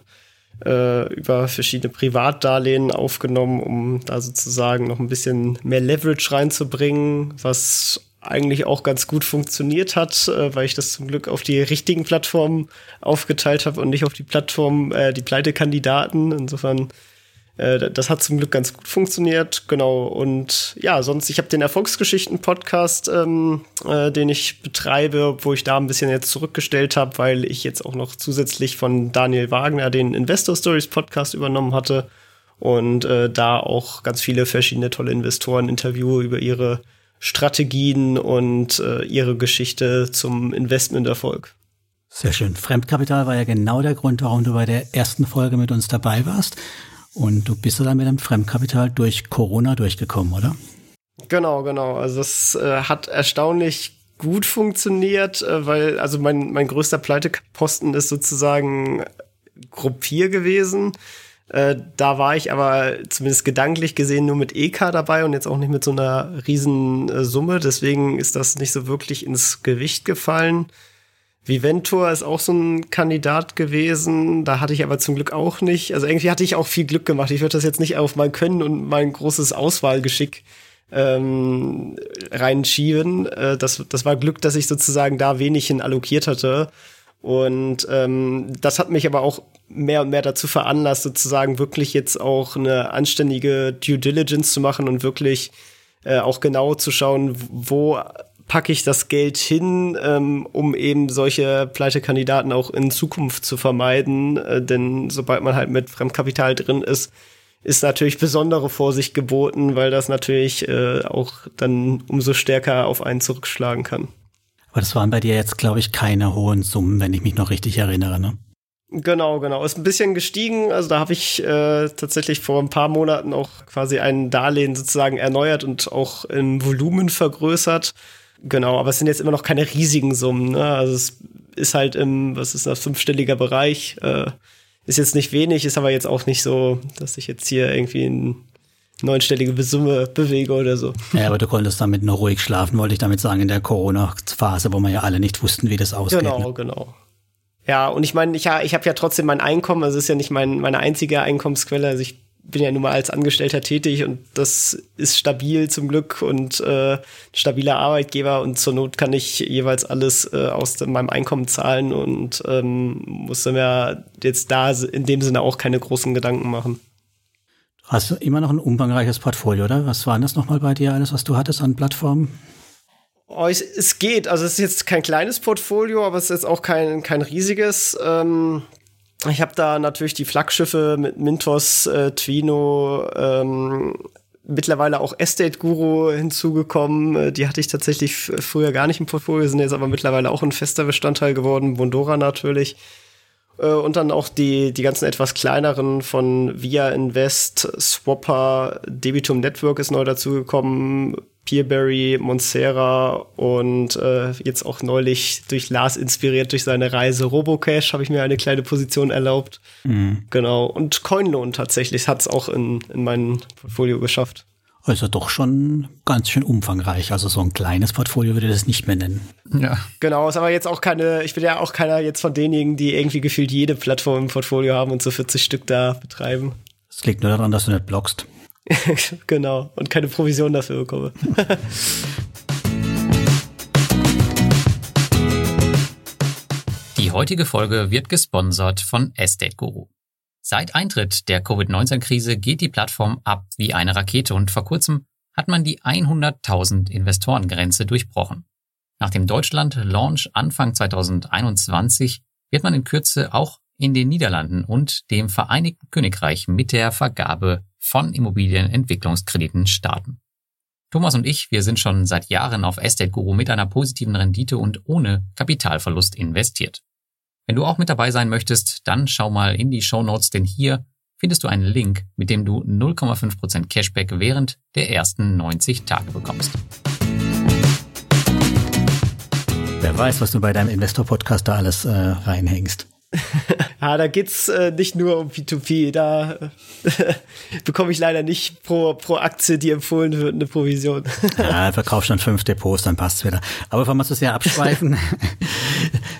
äh, über verschiedene Privatdarlehen aufgenommen, um da sozusagen noch ein bisschen mehr Leverage reinzubringen, was eigentlich auch ganz gut funktioniert hat, äh, weil ich das zum Glück auf die richtigen Plattformen aufgeteilt habe und nicht auf die Plattform, äh, die Pleitekandidaten. Insofern äh, das hat zum Glück ganz gut funktioniert, genau. Und ja, sonst, ich habe den Erfolgsgeschichten-Podcast, ähm, äh, den ich betreibe, wo ich da ein bisschen jetzt zurückgestellt habe, weil ich jetzt auch noch zusätzlich von Daniel Wagner den Investor Stories Podcast übernommen hatte und äh, da auch ganz viele verschiedene tolle Investoren interviewe über ihre Strategien und äh, ihre Geschichte zum Investmenterfolg. Sehr schön. Fremdkapital war ja genau der Grund, warum du bei der ersten Folge mit uns dabei warst. Und du bist dann mit dem Fremdkapital durch Corona durchgekommen, oder? Genau, genau. Also es äh, hat erstaunlich gut funktioniert, äh, weil also mein, mein größter Pleiteposten ist sozusagen Gruppier gewesen. Äh, da war ich aber zumindest gedanklich gesehen nur mit EK dabei und jetzt auch nicht mit so einer riesen äh, Summe. Deswegen ist das nicht so wirklich ins Gewicht gefallen. Viventor ist auch so ein Kandidat gewesen. Da hatte ich aber zum Glück auch nicht. Also irgendwie hatte ich auch viel Glück gemacht. Ich würde das jetzt nicht auf mein Können und mein großes Auswahlgeschick ähm, reinschieben. Äh, das, das war Glück, dass ich sozusagen da wenig hin allokiert hatte. Und ähm, das hat mich aber auch mehr und mehr dazu veranlasst, sozusagen wirklich jetzt auch eine anständige Due Diligence zu machen und wirklich äh, auch genau zu schauen, wo packe ich das Geld hin, ähm, um eben solche Pleitekandidaten auch in Zukunft zu vermeiden. Äh, denn sobald man halt mit Fremdkapital drin ist, ist natürlich besondere Vorsicht geboten, weil das natürlich äh, auch dann umso stärker auf einen zurückschlagen kann. Aber das waren bei dir jetzt, glaube ich, keine hohen Summen, wenn ich mich noch richtig erinnere, ne? Genau, genau. Ist ein bisschen gestiegen. Also da habe ich äh, tatsächlich vor ein paar Monaten auch quasi ein Darlehen sozusagen erneuert und auch im Volumen vergrößert. Genau, aber es sind jetzt immer noch keine riesigen Summen. Ne? Also es ist halt im, was ist das, fünfstelliger Bereich. Äh, ist jetzt nicht wenig, ist aber jetzt auch nicht so, dass ich jetzt hier irgendwie in neunstellige Summe bewege oder so. Ja, aber du konntest damit noch ruhig schlafen, wollte ich damit sagen, in der Corona-Phase, wo wir ja alle nicht wussten, wie das ausgeht. Genau, ne? genau. Ja, und ich meine, ich, ich habe ja trotzdem mein Einkommen, also es ist ja nicht mein, meine einzige Einkommensquelle. Also ich bin ja nun mal als Angestellter tätig und das ist stabil zum Glück und äh, stabiler Arbeitgeber und zur Not kann ich jeweils alles äh, aus meinem Einkommen zahlen und ähm, muss mir jetzt da in dem Sinne auch keine großen Gedanken machen. Hast du immer noch ein umfangreiches Portfolio, oder? Was war das nochmal bei dir alles, was du hattest an Plattformen? Oh, es, es, geht. Also es ist jetzt kein kleines Portfolio, aber es ist jetzt auch kein, kein riesiges. Ähm, ich habe da natürlich die Flaggschiffe mit Mintos, äh, Twino, ähm, mittlerweile auch Estate Guru hinzugekommen. Äh, die hatte ich tatsächlich früher gar nicht im Portfolio, sind jetzt aber mittlerweile auch ein fester Bestandteil geworden. Bondora natürlich. Äh, und dann auch die, die ganzen etwas kleineren von Via Invest, Swapper, Debitum Network ist neu dazugekommen, Peerberry, Monsera und äh, jetzt auch neulich durch Lars inspiriert durch seine Reise Robocash habe ich mir eine kleine Position erlaubt. Mhm. Genau. Und Coinloan tatsächlich hat es auch in, in mein Portfolio geschafft. Also doch schon ganz schön umfangreich. Also so ein kleines Portfolio würde ich das nicht mehr nennen. Ja. Genau, ist aber jetzt auch keine, ich bin ja auch keiner jetzt von denjenigen, die irgendwie gefühlt jede Plattform im Portfolio haben und so 40 Stück da betreiben. Es liegt nur daran, dass du nicht blockst. genau. Und keine Provision dafür bekomme. Die heutige Folge wird gesponsert von Estate Guru. Seit Eintritt der Covid-19-Krise geht die Plattform ab wie eine Rakete und vor kurzem hat man die 100.000 Investorengrenze durchbrochen. Nach dem Deutschland-Launch Anfang 2021 wird man in Kürze auch in den Niederlanden und dem Vereinigten Königreich mit der Vergabe von Immobilienentwicklungskrediten starten. Thomas und ich, wir sind schon seit Jahren auf Estate Guru mit einer positiven Rendite und ohne Kapitalverlust investiert. Wenn du auch mit dabei sein möchtest, dann schau mal in die Show Notes, denn hier findest du einen Link, mit dem du 0,5% Cashback während der ersten 90 Tage bekommst. Wer weiß, was du bei deinem Investor-Podcast da alles äh, reinhängst. Ja, da geht's äh, nicht nur um P2P. Da äh, bekomme ich leider nicht pro, pro Aktie, die empfohlen wird, eine Provision. ja, verkauf schon fünf Depots, dann passt's wieder. Aber bevor wir zu sehr abschweifen,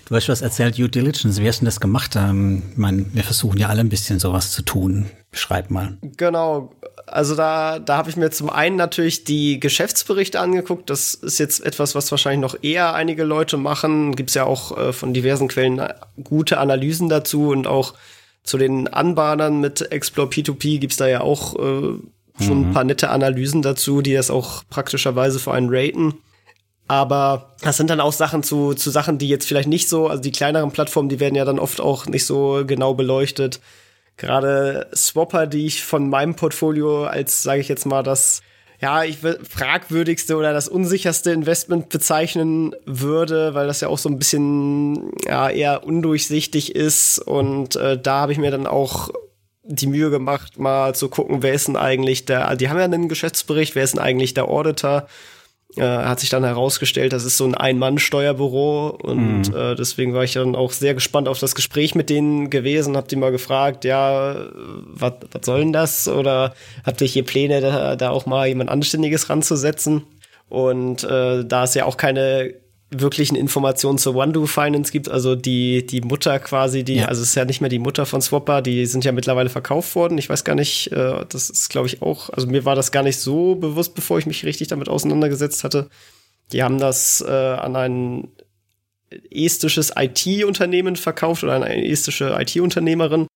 du hast was erzählt, Due Diligence. Wie hast du das gemacht? Ähm, ich meine, wir versuchen ja alle ein bisschen sowas zu tun. Beschreib mal. Genau. Also da, da habe ich mir zum einen natürlich die Geschäftsberichte angeguckt. Das ist jetzt etwas, was wahrscheinlich noch eher einige Leute machen. Gibt es ja auch äh, von diversen Quellen äh, gute Analysen dazu und auch zu den Anbahnern mit Explore P2P gibt's da ja auch äh, schon mhm. ein paar nette Analysen dazu, die das auch praktischerweise für einen raten. Aber das sind dann auch Sachen zu, zu Sachen, die jetzt vielleicht nicht so, also die kleineren Plattformen, die werden ja dann oft auch nicht so genau beleuchtet gerade Swapper, die ich von meinem Portfolio als, sage ich jetzt mal, das ja, ich fragwürdigste oder das unsicherste Investment bezeichnen würde, weil das ja auch so ein bisschen ja, eher undurchsichtig ist. Und äh, da habe ich mir dann auch die Mühe gemacht, mal zu gucken, wer ist denn eigentlich der, die haben ja einen Geschäftsbericht, wer ist denn eigentlich der Auditor? Äh, hat sich dann herausgestellt, das ist so ein Ein-Mann-Steuerbüro und mhm. äh, deswegen war ich dann auch sehr gespannt auf das Gespräch mit denen gewesen, hab die mal gefragt, ja, was soll denn das? Oder habt ihr hier Pläne, da, da auch mal jemand Anständiges ranzusetzen? Und äh, da es ja auch keine wirklichen Informationen zur OneDo Finance gibt, also die, die Mutter quasi, die, ja. also es ist ja nicht mehr die Mutter von Swapper, die sind ja mittlerweile verkauft worden. Ich weiß gar nicht, äh, das ist glaube ich auch, also mir war das gar nicht so bewusst, bevor ich mich richtig damit auseinandergesetzt hatte. Die haben das äh, an ein estisches IT-Unternehmen verkauft oder eine estische IT-Unternehmerin.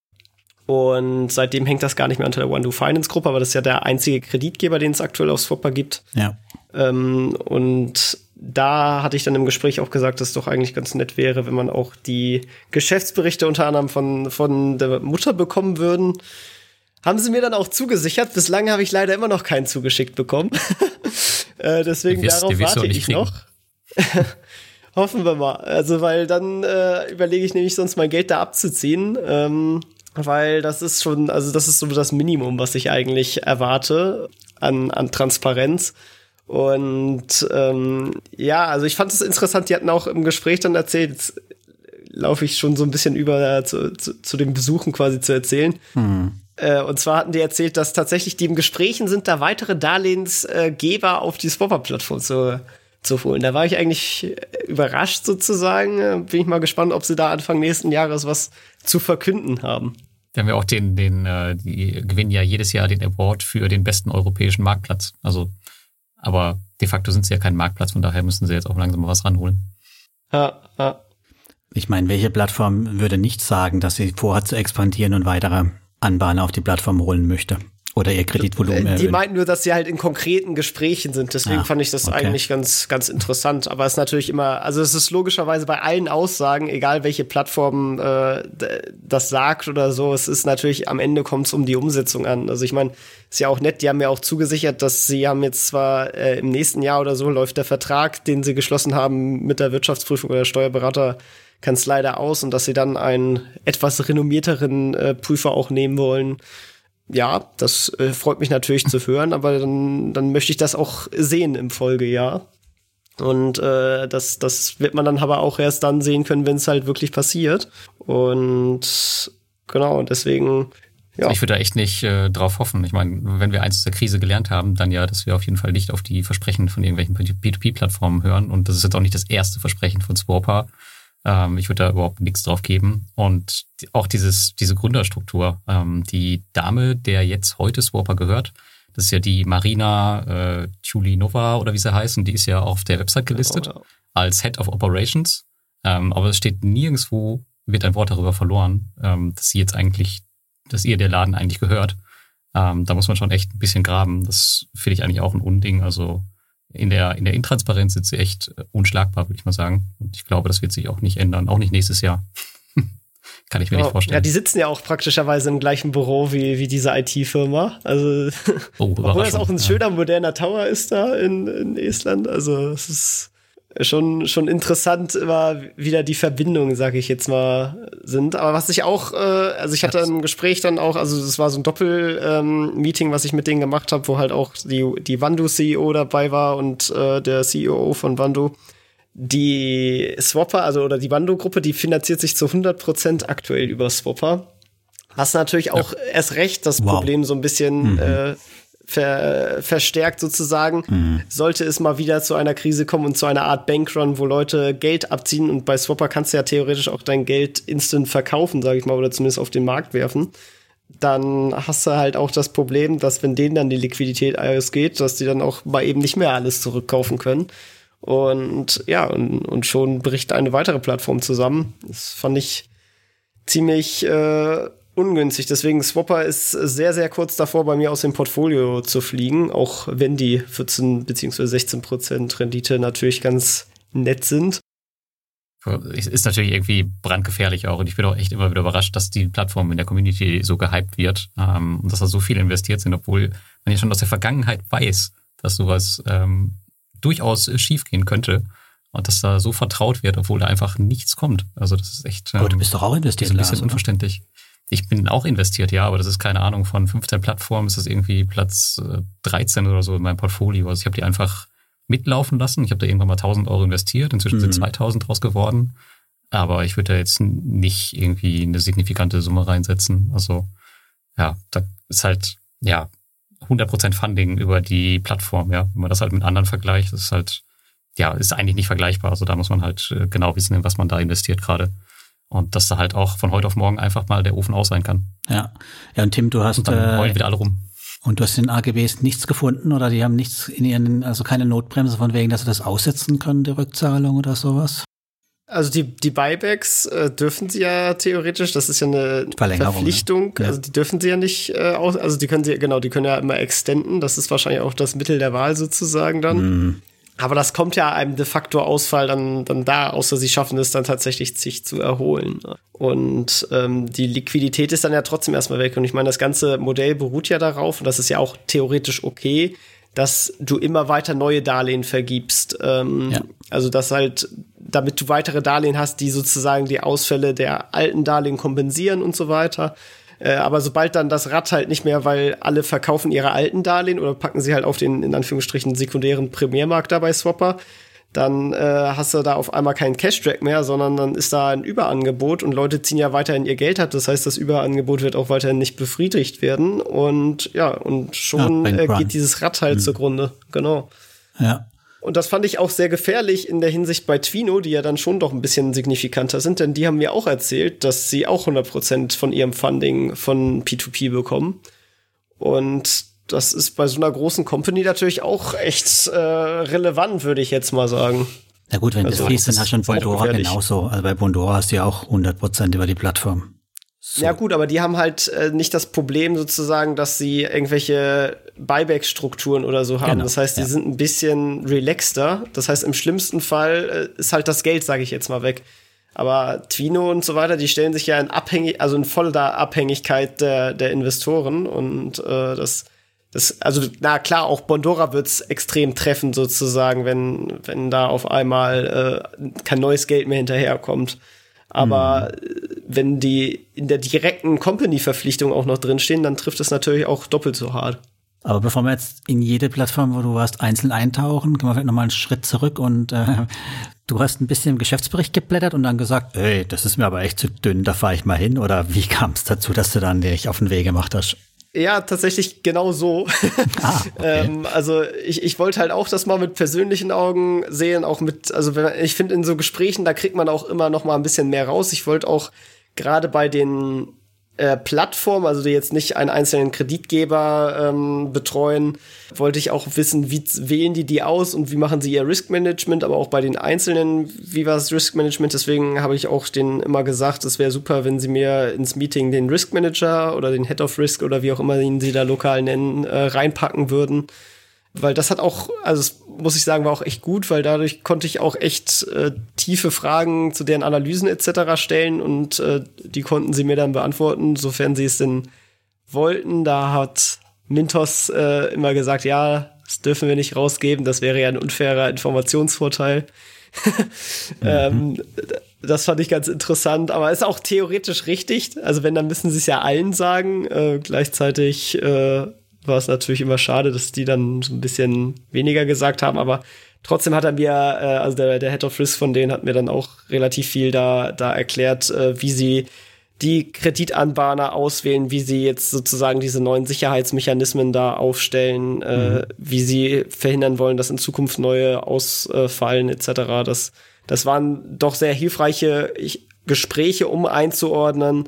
Und seitdem hängt das gar nicht mehr unter der OneDo Finance Gruppe, aber das ist ja der einzige Kreditgeber, den es aktuell auf Swapper gibt. Ja. Ähm, und da hatte ich dann im Gespräch auch gesagt, dass es doch eigentlich ganz nett wäre, wenn man auch die Geschäftsberichte unter anderem von, von der Mutter bekommen würden. Haben sie mir dann auch zugesichert. Bislang habe ich leider immer noch keinen zugeschickt bekommen. äh, deswegen wirst, darauf warte ich kriegen. noch. Hoffen wir mal. Also, weil dann äh, überlege ich nämlich sonst mein Geld da abzuziehen. Ähm, weil das ist schon, also das ist so das Minimum, was ich eigentlich erwarte an, an Transparenz. Und ähm, ja, also ich fand es interessant, die hatten auch im Gespräch dann erzählt, jetzt laufe ich schon so ein bisschen über zu, zu, zu den Besuchen quasi zu erzählen. Hm. Äh, und zwar hatten die erzählt, dass tatsächlich die im Gesprächen sind, da weitere Darlehensgeber auf die Swapper-Plattform zu, zu holen. Da war ich eigentlich überrascht sozusagen. Bin ich mal gespannt, ob sie da Anfang nächsten Jahres was zu verkünden haben. Wir haben ja auch den, den, äh, die gewinnen ja jedes Jahr den Award für den besten europäischen Marktplatz. Also aber de facto sind sie ja kein Marktplatz, von daher müssen sie jetzt auch langsam mal was ranholen. Ja, ja. Ich meine, welche Plattform würde nicht sagen, dass sie vorhat zu expandieren und weitere Anbahner auf die Plattform holen möchte? Oder ihr Kreditvolumen erhöhen. Die meinten nur, dass sie halt in konkreten Gesprächen sind. Deswegen ah, fand ich das okay. eigentlich ganz, ganz interessant. Aber es ist natürlich immer, also es ist logischerweise bei allen Aussagen, egal welche Plattform äh, das sagt oder so, es ist natürlich, am Ende kommt es um die Umsetzung an. Also ich meine, ist ja auch nett, die haben ja auch zugesichert, dass sie haben jetzt zwar äh, im nächsten Jahr oder so läuft der Vertrag, den sie geschlossen haben mit der Wirtschaftsprüfung oder Steuerberater leider aus und dass sie dann einen etwas renommierteren äh, Prüfer auch nehmen wollen ja, das äh, freut mich natürlich zu hören, aber dann, dann möchte ich das auch sehen im Folgejahr. Und äh, das, das wird man dann aber auch erst dann sehen können, wenn es halt wirklich passiert. Und genau, deswegen. Ja. Ich würde da echt nicht äh, drauf hoffen. Ich meine, wenn wir eins aus der Krise gelernt haben, dann ja, dass wir auf jeden Fall nicht auf die Versprechen von irgendwelchen P2P-Plattformen hören. Und das ist jetzt auch nicht das erste Versprechen von Swapper. Ähm, ich würde da überhaupt nichts drauf geben. Und auch dieses, diese Gründerstruktur. Ähm, die Dame, der jetzt heute Swapper gehört, das ist ja die Marina äh, Chulinova oder wie sie heißt, und die ist ja auf der Website gelistet oh, als Head of Operations. Ähm, aber es steht nirgendwo, wird ein Wort darüber verloren, ähm, dass sie jetzt eigentlich, dass ihr der Laden eigentlich gehört. Ähm, da muss man schon echt ein bisschen graben. Das finde ich eigentlich auch ein Unding. Also in der, in der Intransparenz sind sie echt äh, unschlagbar, würde ich mal sagen. Und ich glaube, das wird sich auch nicht ändern, auch nicht nächstes Jahr. Kann ich mir oh, nicht vorstellen. Ja, die sitzen ja auch praktischerweise im gleichen Büro wie, wie diese IT-Firma. Also, oh, obwohl das auch ein schöner, moderner Tower ist da in, in Estland. Also, es ist, schon, schon interessant immer wieder die Verbindungen, sage ich jetzt mal, sind. Aber was ich auch, äh, also ich hatte ein Gespräch dann auch, also das war so ein Doppel-Meeting, ähm, was ich mit denen gemacht habe, wo halt auch die, die Wandu-CEO dabei war und äh, der CEO von Wandu. Die Swapper, also oder die Wandu-Gruppe, die finanziert sich zu 100 Prozent aktuell über Swapper. Was natürlich auch ja. erst recht das wow. Problem so ein bisschen mhm. äh, ver, verstärkt sozusagen. Mhm. Sollte es mal wieder zu einer Krise kommen und zu einer Art Bankrun, wo Leute Geld abziehen und bei Swapper kannst du ja theoretisch auch dein Geld instant verkaufen, sage ich mal, oder zumindest auf den Markt werfen. Dann hast du halt auch das Problem, dass wenn denen dann die Liquidität ausgeht, dass die dann auch mal eben nicht mehr alles zurückkaufen können. Und ja, und, und schon bricht eine weitere Plattform zusammen. Das fand ich ziemlich äh, ungünstig. Deswegen Swapper ist sehr, sehr kurz davor, bei mir aus dem Portfolio zu fliegen, auch wenn die 14 bzw. 16 Prozent Rendite natürlich ganz nett sind. Ist natürlich irgendwie brandgefährlich auch. Und ich bin auch echt immer wieder überrascht, dass die Plattform in der Community so gehypt wird ähm, und dass da so viele investiert sind, obwohl man ja schon aus der Vergangenheit weiß, dass sowas ähm, durchaus schiefgehen könnte und dass da so vertraut wird, obwohl da einfach nichts kommt. Also das ist echt. Ähm, Aber du bist doch auch investiert. Ist ein bisschen Lars, unverständlich. Ich bin auch investiert, ja, aber das ist keine Ahnung, von 15 Plattformen ist das irgendwie Platz 13 äh, oder so in meinem Portfolio. Also ich habe die einfach mitlaufen lassen. Ich habe da irgendwann mal 1000 Euro investiert, inzwischen mhm. sind 2000 draus geworden. Aber ich würde da jetzt nicht irgendwie eine signifikante Summe reinsetzen. Also ja, da ist halt, ja, 100% Funding über die Plattform, ja. Wenn man das halt mit anderen vergleicht, das ist halt, ja, ist eigentlich nicht vergleichbar. Also da muss man halt äh, genau wissen, in was man da investiert gerade. Und dass da halt auch von heute auf morgen einfach mal der Ofen aus sein kann. Ja. Ja, und Tim, du hast. Und dann heulen äh, wieder alle rum. Und du hast in AGBs nichts gefunden oder die haben nichts in ihren, also keine Notbremse von wegen, dass sie das aussetzen können, die Rückzahlung oder sowas? Also die, die Buybacks äh, dürfen sie ja theoretisch, das ist ja eine Verpflichtung, ja. also die dürfen sie ja nicht äh, aus, also die können sie, genau, die können ja immer extenden, das ist wahrscheinlich auch das Mittel der Wahl sozusagen dann. Mhm. Aber das kommt ja einem de facto Ausfall dann, dann da, außer sie schaffen es dann tatsächlich, sich zu erholen. Und ähm, die Liquidität ist dann ja trotzdem erstmal weg. Und ich meine, das ganze Modell beruht ja darauf, und das ist ja auch theoretisch okay, dass du immer weiter neue Darlehen vergibst. Ähm, ja. Also dass halt, damit du weitere Darlehen hast, die sozusagen die Ausfälle der alten Darlehen kompensieren und so weiter. Äh, aber sobald dann das Rad halt nicht mehr, weil alle verkaufen ihre alten Darlehen oder packen sie halt auf den, in Anführungsstrichen, sekundären Primärmarkt dabei Swapper, dann äh, hast du da auf einmal keinen Cash-Track mehr, sondern dann ist da ein Überangebot und Leute ziehen ja weiterhin ihr Geld ab. Das heißt, das Überangebot wird auch weiterhin nicht befriedigt werden und ja, und schon ja, äh, geht dieses Rad halt mhm. zugrunde. Genau. Ja. Und das fand ich auch sehr gefährlich in der Hinsicht bei Twino, die ja dann schon doch ein bisschen signifikanter sind, denn die haben mir auch erzählt, dass sie auch 100% von ihrem Funding von P2P bekommen. Und das ist bei so einer großen Company natürlich auch echt äh, relevant, würde ich jetzt mal sagen. Na gut, wenn also, das fließt, dann hast du schon Bondora genauso. Also bei Bondora hast du ja auch 100% über die Plattform. So. Ja gut, aber die haben halt äh, nicht das Problem sozusagen, dass sie irgendwelche Buyback-Strukturen oder so haben. Genau, das heißt, die ja. sind ein bisschen relaxter. Das heißt, im schlimmsten Fall äh, ist halt das Geld, sage ich jetzt mal, weg. Aber Twino und so weiter, die stellen sich ja in abhängig, also in voller Abhängigkeit der, der Investoren und äh, das, das, also na klar, auch Bondora wird's extrem treffen sozusagen, wenn wenn da auf einmal äh, kein neues Geld mehr hinterherkommt. Aber mhm. wenn die in der direkten Company-Verpflichtung auch noch drinstehen, dann trifft es natürlich auch doppelt so hart. Aber bevor wir jetzt in jede Plattform, wo du warst, einzeln eintauchen, gehen wir vielleicht nochmal einen Schritt zurück und äh, du hast ein bisschen im Geschäftsbericht geblättert und dann gesagt, ey, das ist mir aber echt zu dünn, da fahre ich mal hin. Oder wie kam es dazu, dass du dann dich auf den Weg gemacht hast? Ja, tatsächlich genau so. Ah, okay. ähm, also ich, ich wollte halt auch das mal mit persönlichen Augen sehen, auch mit, also wenn, ich finde in so Gesprächen, da kriegt man auch immer noch mal ein bisschen mehr raus. Ich wollte auch gerade bei den äh, Plattform, also die jetzt nicht einen einzelnen Kreditgeber ähm, betreuen, wollte ich auch wissen, wie wählen die die aus und wie machen sie ihr Risk Management, aber auch bei den einzelnen, wie war das Risk Management. Deswegen habe ich auch denen immer gesagt, es wäre super, wenn sie mir ins Meeting den Risk Manager oder den Head of Risk oder wie auch immer ihn sie da lokal nennen, äh, reinpacken würden weil das hat auch, also muss ich sagen, war auch echt gut, weil dadurch konnte ich auch echt äh, tiefe Fragen zu deren Analysen etc. stellen und äh, die konnten sie mir dann beantworten, sofern sie es denn wollten. Da hat Mintos äh, immer gesagt, ja, das dürfen wir nicht rausgeben, das wäre ja ein unfairer Informationsvorteil. ähm, das fand ich ganz interessant, aber ist auch theoretisch richtig. Also wenn, dann müssen sie es ja allen sagen. Äh, gleichzeitig äh, war es natürlich immer schade, dass die dann so ein bisschen weniger gesagt haben, aber trotzdem hat er mir, äh, also der, der Head of Risk von denen hat mir dann auch relativ viel da, da erklärt, äh, wie sie die Kreditanbahner auswählen, wie sie jetzt sozusagen diese neuen Sicherheitsmechanismen da aufstellen, äh, mhm. äh, wie sie verhindern wollen, dass in Zukunft neue ausfallen etc. Das, das waren doch sehr hilfreiche Gespräche, um einzuordnen,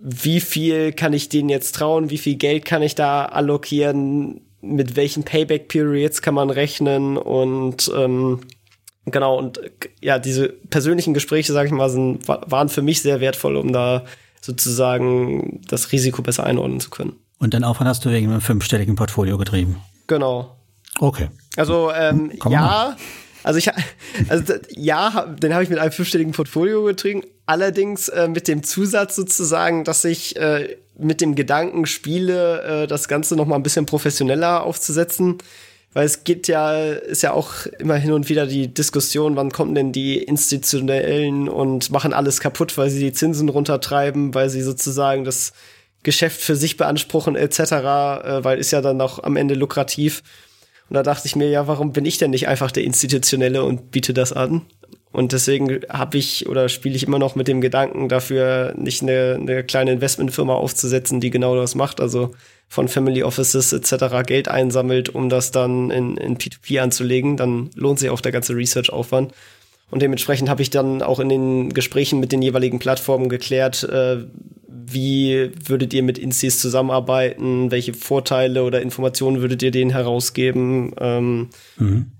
wie viel kann ich denen jetzt trauen, wie viel Geld kann ich da allokieren, mit welchen Payback-Periods kann man rechnen und ähm, genau, und ja, diese persönlichen Gespräche, sage ich mal, sind, waren für mich sehr wertvoll, um da sozusagen das Risiko besser einordnen zu können. Und den Aufwand hast du wegen einem fünfstelligen Portfolio getrieben? Genau. Okay. Also ähm, ja, also ich also ja, den habe ich mit einem fünfstelligen Portfolio getrieben, allerdings äh, mit dem Zusatz sozusagen, dass ich äh, mit dem Gedanken spiele, äh, das Ganze noch mal ein bisschen professioneller aufzusetzen weil es geht ja, ist ja auch immer hin und wieder die Diskussion, wann kommen denn die Institutionellen und machen alles kaputt, weil sie die Zinsen runtertreiben, weil sie sozusagen das Geschäft für sich beanspruchen etc., äh, weil ist ja dann auch am Ende lukrativ. Und da dachte ich mir, ja, warum bin ich denn nicht einfach der Institutionelle und biete das an? Und deswegen habe ich oder spiele ich immer noch mit dem Gedanken dafür, nicht eine, eine kleine Investmentfirma aufzusetzen, die genau das macht. Also von Family Offices etc. Geld einsammelt, um das dann in, in P2P anzulegen, dann lohnt sich auch der ganze Research-Aufwand. Und dementsprechend habe ich dann auch in den Gesprächen mit den jeweiligen Plattformen geklärt, äh, wie würdet ihr mit Instis zusammenarbeiten, welche Vorteile oder Informationen würdet ihr denen herausgeben. Ähm, mhm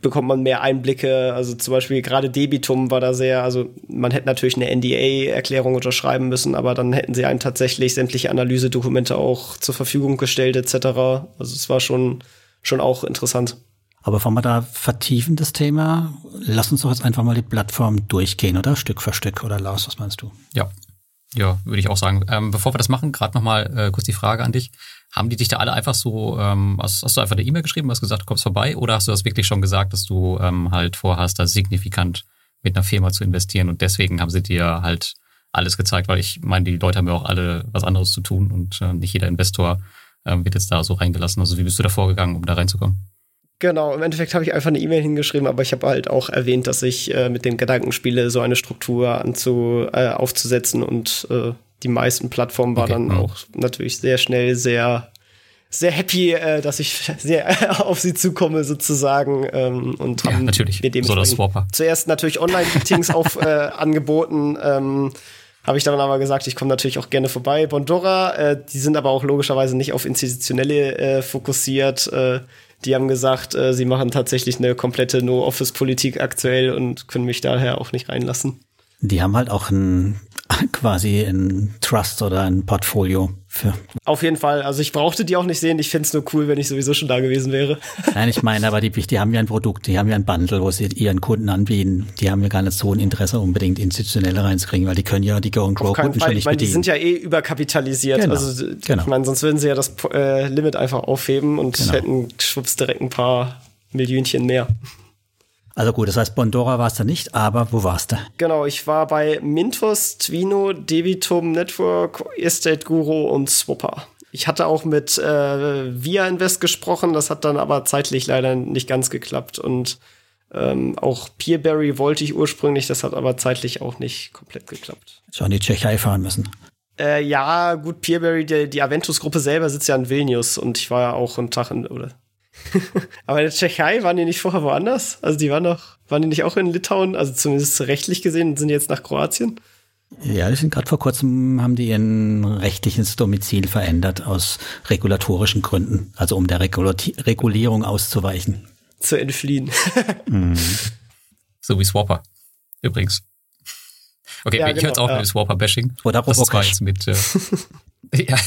bekommt man mehr Einblicke. Also zum Beispiel gerade Debitum war da sehr, also man hätte natürlich eine NDA-Erklärung unterschreiben müssen, aber dann hätten sie einem tatsächlich sämtliche Analysedokumente auch zur Verfügung gestellt etc. Also es war schon, schon auch interessant. Aber bevor wir da vertiefen das Thema, lass uns doch jetzt einfach mal die Plattform durchgehen, oder? Stück für Stück. Oder Lars, was meinst du? Ja, ja, würde ich auch sagen. Ähm, bevor wir das machen, gerade nochmal äh, kurz die Frage an dich. Haben die dich da alle einfach so, ähm, hast, hast du einfach eine E-Mail geschrieben, hast gesagt, du kommst vorbei oder hast du das wirklich schon gesagt, dass du ähm, halt vorhast, da signifikant mit einer Firma zu investieren und deswegen haben sie dir halt alles gezeigt, weil ich meine, die Leute haben ja auch alle was anderes zu tun und äh, nicht jeder Investor äh, wird jetzt da so reingelassen. Also wie bist du da vorgegangen, um da reinzukommen? Genau, im Endeffekt habe ich einfach eine E-Mail hingeschrieben, aber ich habe halt auch erwähnt, dass ich äh, mit dem Gedanken spiele, so eine Struktur anzu, äh, aufzusetzen und äh, die meisten Plattformen waren okay, dann auch natürlich sehr schnell sehr sehr happy, äh, dass ich sehr auf sie zukomme sozusagen ähm, und haben ja, natürlich. mir dementsprechend zuerst natürlich Online-Meetings auf äh, angeboten. Ähm, habe ich dann aber gesagt, ich komme natürlich auch gerne vorbei. Bondora, äh, die sind aber auch logischerweise nicht auf institutionelle äh, fokussiert. Äh, die haben gesagt, äh, sie machen tatsächlich eine komplette No-Office-Politik aktuell und können mich daher auch nicht reinlassen. Die haben halt auch ein quasi ein Trust oder ein Portfolio für. Auf jeden Fall. Also ich brauchte die auch nicht sehen. Ich fände es nur cool, wenn ich sowieso schon da gewesen wäre. Nein, ich meine, aber die, die haben ja ein Produkt, die haben ja ein Bundle, wo sie ihren Kunden anbieten. Die haben ja gar nicht so ein Interesse, unbedingt institutionelle reinzukriegen, weil die können ja die Go and Grow Kunden schon nicht ich meine, bedienen. Die sind ja eh überkapitalisiert. Genau. Also genau. ich meine, sonst würden sie ja das äh, Limit einfach aufheben und genau. hätten schwupps direkt ein paar Millionchen mehr. Also gut, das heißt, Bondora warst du nicht, aber wo warst du? Genau, ich war bei Mintos, Twino, Debitum Network, Estate Guru und Swapper. Ich hatte auch mit äh, Via Invest gesprochen, das hat dann aber zeitlich leider nicht ganz geklappt. Und ähm, auch Peerberry wollte ich ursprünglich, das hat aber zeitlich auch nicht komplett geklappt. Schon die Tschechei fahren müssen. Äh, ja, gut, Peerberry, die, die Aventus-Gruppe selber sitzt ja in Vilnius und ich war ja auch einen Tag in, oder Aber in der Tschechei waren die nicht vorher woanders? Also die waren doch, waren die nicht auch in Litauen? Also zumindest rechtlich gesehen sind die jetzt nach Kroatien? Ja, die sind gerade vor kurzem, haben die ihren rechtliches Domizil verändert aus regulatorischen Gründen, also um der Regulati Regulierung auszuweichen. Zu entfliehen. mhm. So wie Swapper, übrigens. Okay, ja, ich genau, höre jetzt auch ja. mit Swapper-Bashing. Oder das war jetzt mit, äh, ja,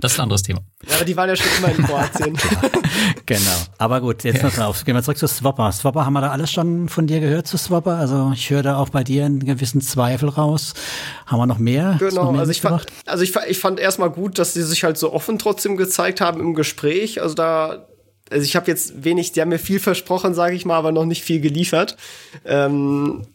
das ist ein anderes Thema. Ja, aber die waren ja schon immer in Kroatien. genau. Aber gut, jetzt noch drauf. Gehen wir zurück zu Swapper. Swapper, haben wir da alles schon von dir gehört zu Swapper? Also ich höre da auch bei dir einen gewissen Zweifel raus. Haben wir noch mehr? Genau, noch mehr also, ich fand, also ich, ich fand erstmal gut, dass sie sich halt so offen trotzdem gezeigt haben im Gespräch. Also da also ich habe jetzt wenig, die haben mir viel versprochen, sage ich mal, aber noch nicht viel geliefert. Ähm,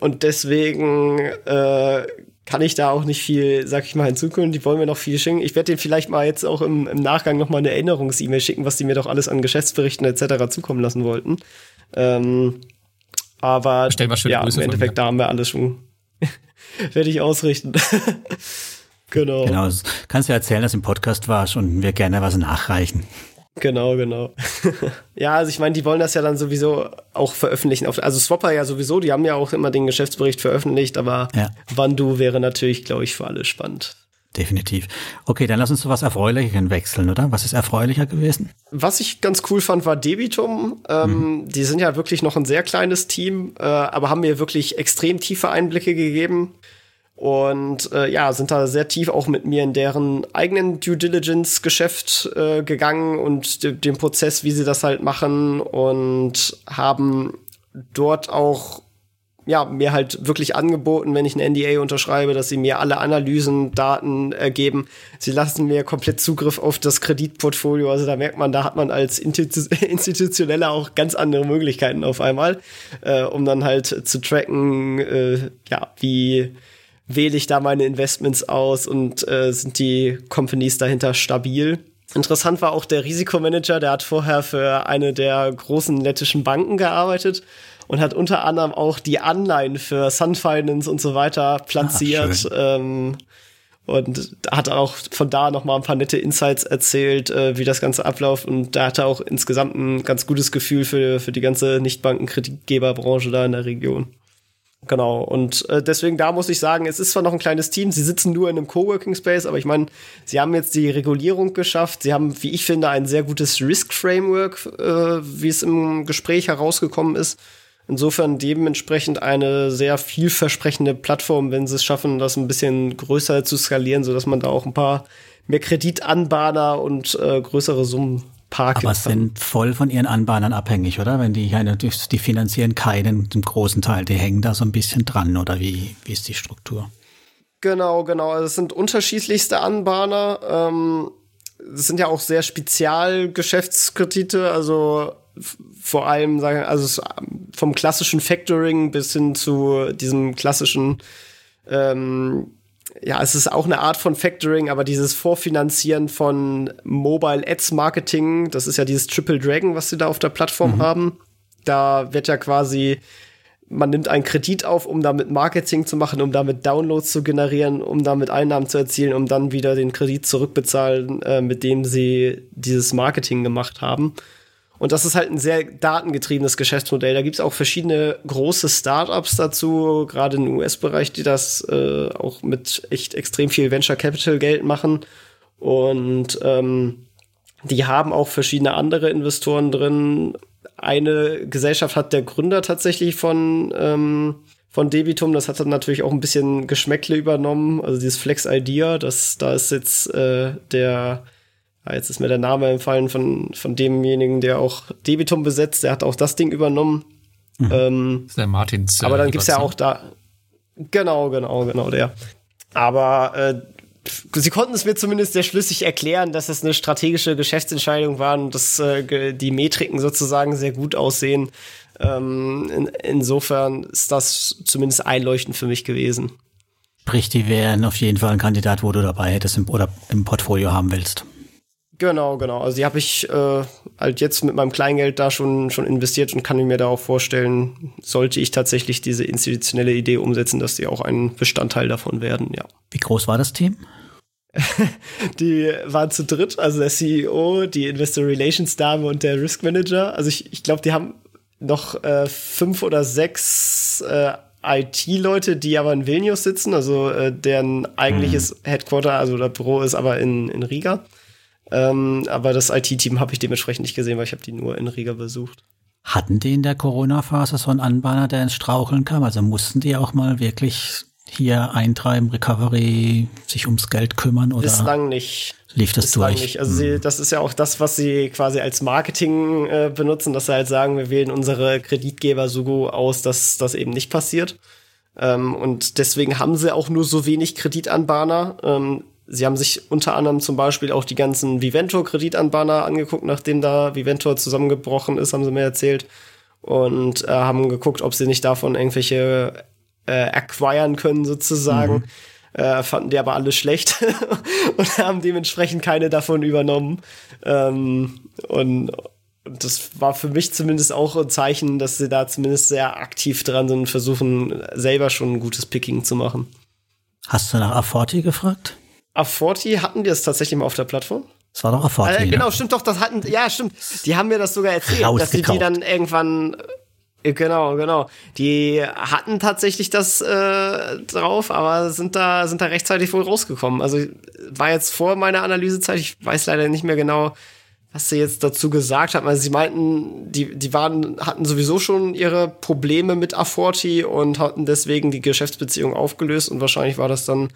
und deswegen äh, kann ich da auch nicht viel, sag ich mal, hinzukommen. Die wollen mir noch viel schicken. Ich werde denen vielleicht mal jetzt auch im, im Nachgang noch mal eine Erinnerungs-E-Mail schicken, was die mir doch alles an Geschäftsberichten etc. zukommen lassen wollten. Ähm, aber ja, Grüße im Endeffekt, da haben wir alles schon. werde ich ausrichten. genau. Genau. Kannst du erzählen, dass du im Podcast warst und wir gerne was nachreichen. Genau, genau. ja, also ich meine, die wollen das ja dann sowieso auch veröffentlichen. Also Swapper ja sowieso, die haben ja auch immer den Geschäftsbericht veröffentlicht, aber ja. Wandu wäre natürlich, glaube ich, für alle spannend. Definitiv. Okay, dann lass uns zu was Erfreulicheren wechseln, oder? Was ist erfreulicher gewesen? Was ich ganz cool fand, war Debitum. Ähm, mhm. Die sind ja wirklich noch ein sehr kleines Team, äh, aber haben mir wirklich extrem tiefe Einblicke gegeben und äh, ja, sind da sehr tief auch mit mir in deren eigenen Due Diligence Geschäft äh, gegangen und de den Prozess, wie sie das halt machen und haben dort auch ja, mir halt wirklich angeboten, wenn ich ein NDA unterschreibe, dass sie mir alle Analysen, Daten ergeben. Sie lassen mir komplett Zugriff auf das Kreditportfolio. Also da merkt man, da hat man als Institutioneller auch ganz andere Möglichkeiten auf einmal, äh, um dann halt zu tracken, äh, ja, wie wähle ich da meine Investments aus und äh, sind die Companies dahinter stabil. Interessant war auch der Risikomanager, der hat vorher für eine der großen lettischen Banken gearbeitet und hat unter anderem auch die Anleihen für Sun Finance und so weiter platziert. Ah, ähm, und hat auch von da noch mal ein paar nette Insights erzählt, äh, wie das Ganze abläuft. Und da hat er auch insgesamt ein ganz gutes Gefühl für, für die ganze Nichtbankenkreditgeberbranche da in der Region. Genau, und äh, deswegen da muss ich sagen, es ist zwar noch ein kleines Team, sie sitzen nur in einem Coworking Space, aber ich meine, sie haben jetzt die Regulierung geschafft, sie haben, wie ich finde, ein sehr gutes Risk-Framework, äh, wie es im Gespräch herausgekommen ist. Insofern dementsprechend eine sehr vielversprechende Plattform, wenn sie es schaffen, das ein bisschen größer zu skalieren, sodass man da auch ein paar mehr Kreditanbahner und äh, größere Summen Park. Aber sind voll von ihren Anbahnern abhängig, oder? Wenn die, die finanzieren keinen, zum großen Teil, die hängen da so ein bisschen dran, oder wie, wie ist die Struktur? Genau, genau. Also es sind unterschiedlichste Anbahner. Ähm, das sind ja auch sehr Spezialgeschäftskredite, also vor allem sagen, also vom klassischen Factoring bis hin zu diesem klassischen ähm, ja, es ist auch eine Art von Factoring, aber dieses Vorfinanzieren von Mobile Ads Marketing, das ist ja dieses Triple Dragon, was sie da auf der Plattform mhm. haben. Da wird ja quasi, man nimmt einen Kredit auf, um damit Marketing zu machen, um damit Downloads zu generieren, um damit Einnahmen zu erzielen, um dann wieder den Kredit zurückbezahlen, äh, mit dem sie dieses Marketing gemacht haben. Und das ist halt ein sehr datengetriebenes Geschäftsmodell. Da gibt es auch verschiedene große Startups dazu, gerade im US-Bereich, die das äh, auch mit echt extrem viel Venture Capital Geld machen. Und ähm, die haben auch verschiedene andere Investoren drin. Eine Gesellschaft hat der Gründer tatsächlich von, ähm, von Debitum, das hat dann natürlich auch ein bisschen Geschmäckle übernommen. Also dieses Flex Idea, das, da ist jetzt äh, der jetzt ist mir der Name empfallen von, von demjenigen, der auch Debitum besetzt. Der hat auch das Ding übernommen. Mhm. Ähm, das ist der Martins. Äh, aber dann gibt's ja auch da. Genau, genau, genau, der. Aber äh, sie konnten es mir zumindest sehr schlüssig erklären, dass es eine strategische Geschäftsentscheidung war und dass äh, die Metriken sozusagen sehr gut aussehen. Ähm, in, insofern ist das zumindest einleuchtend für mich gewesen. Sprich, die wären auf jeden Fall ein Kandidat, wo du dabei hättest im, oder im Portfolio haben willst. Genau, genau. Also die habe ich äh, halt jetzt mit meinem Kleingeld da schon, schon investiert und kann mir da auch vorstellen, sollte ich tatsächlich diese institutionelle Idee umsetzen, dass die auch ein Bestandteil davon werden, ja. Wie groß war das Team? die waren zu dritt, also der CEO, die Investor Relations Dame und der Risk Manager. Also ich, ich glaube, die haben noch äh, fünf oder sechs äh, IT-Leute, die aber in Vilnius sitzen, also äh, deren eigentliches hm. Headquarter, also das Büro ist aber in, in Riga. Ähm, aber das IT-Team habe ich dementsprechend nicht gesehen, weil ich habe die nur in Riga besucht. Hatten die in der Corona-Phase so einen Anbahner, der ins Straucheln kam? Also mussten die auch mal wirklich hier eintreiben, Recovery, sich ums Geld kümmern oder? Bislang nicht. Lief das Bislang durch? Nicht. Also sie, hm. das ist ja auch das, was sie quasi als Marketing äh, benutzen, dass sie halt sagen, wir wählen unsere Kreditgeber so aus, dass das eben nicht passiert. Ähm, und deswegen haben sie auch nur so wenig Kreditanbahner. Ähm, sie haben sich unter anderem zum Beispiel auch die ganzen Viventor-Kreditanbahner angeguckt, nachdem da Viventor zusammengebrochen ist, haben sie mir erzählt. Und äh, haben geguckt, ob sie nicht davon irgendwelche äh, acquiren können, sozusagen. Mhm. Äh, fanden die aber alle schlecht und haben dementsprechend keine davon übernommen. Ähm, und, und das war für mich zumindest auch ein Zeichen, dass sie da zumindest sehr aktiv dran sind und versuchen, selber schon ein gutes Picking zu machen. Hast du nach A40 gefragt? A40 hatten die es tatsächlich mal auf der Plattform? Das war doch A40. Äh, genau, ne? stimmt doch, das hatten, ja, stimmt. Die haben mir das sogar erzählt, dass sie die dann irgendwann äh, Genau, genau. Die hatten tatsächlich das äh, drauf, aber sind da sind da rechtzeitig wohl rausgekommen. Also war jetzt vor meiner Analysezeit. Ich weiß leider nicht mehr genau, was sie jetzt dazu gesagt haben. Also sie meinten, die, die waren, hatten sowieso schon ihre Probleme mit A40 und hatten deswegen die Geschäftsbeziehung aufgelöst und wahrscheinlich war das dann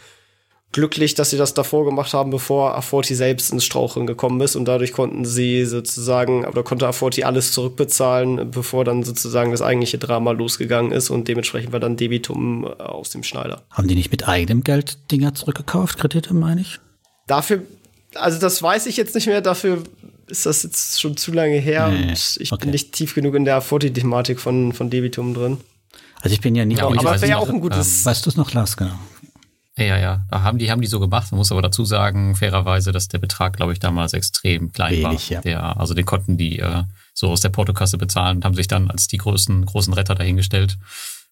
glücklich, dass sie das davor gemacht haben, bevor A40 selbst ins Straucheln gekommen ist und dadurch konnten sie sozusagen, oder konnte A40 alles zurückbezahlen, bevor dann sozusagen das eigentliche Drama losgegangen ist und dementsprechend war dann Debitum äh, aus dem Schneider. Haben die nicht mit eigenem Geld Dinger zurückgekauft, Kredite, meine ich? Dafür, also das weiß ich jetzt nicht mehr, dafür ist das jetzt schon zu lange her nee, und ich okay. bin nicht tief genug in der A40-Thematik von, von Debitum drin. Also ich bin ja nicht. Ja, aber das wäre ja auch ein gutes. Ähm, weißt du es noch, Lars, genau? Ja, ja, da haben die haben die so gemacht. Man muss aber dazu sagen, fairerweise, dass der Betrag, glaube ich, damals extrem klein Wenig, war. Ja. Der, also den konnten die äh, so aus der Portokasse bezahlen und haben sich dann als die großen großen Retter dahingestellt.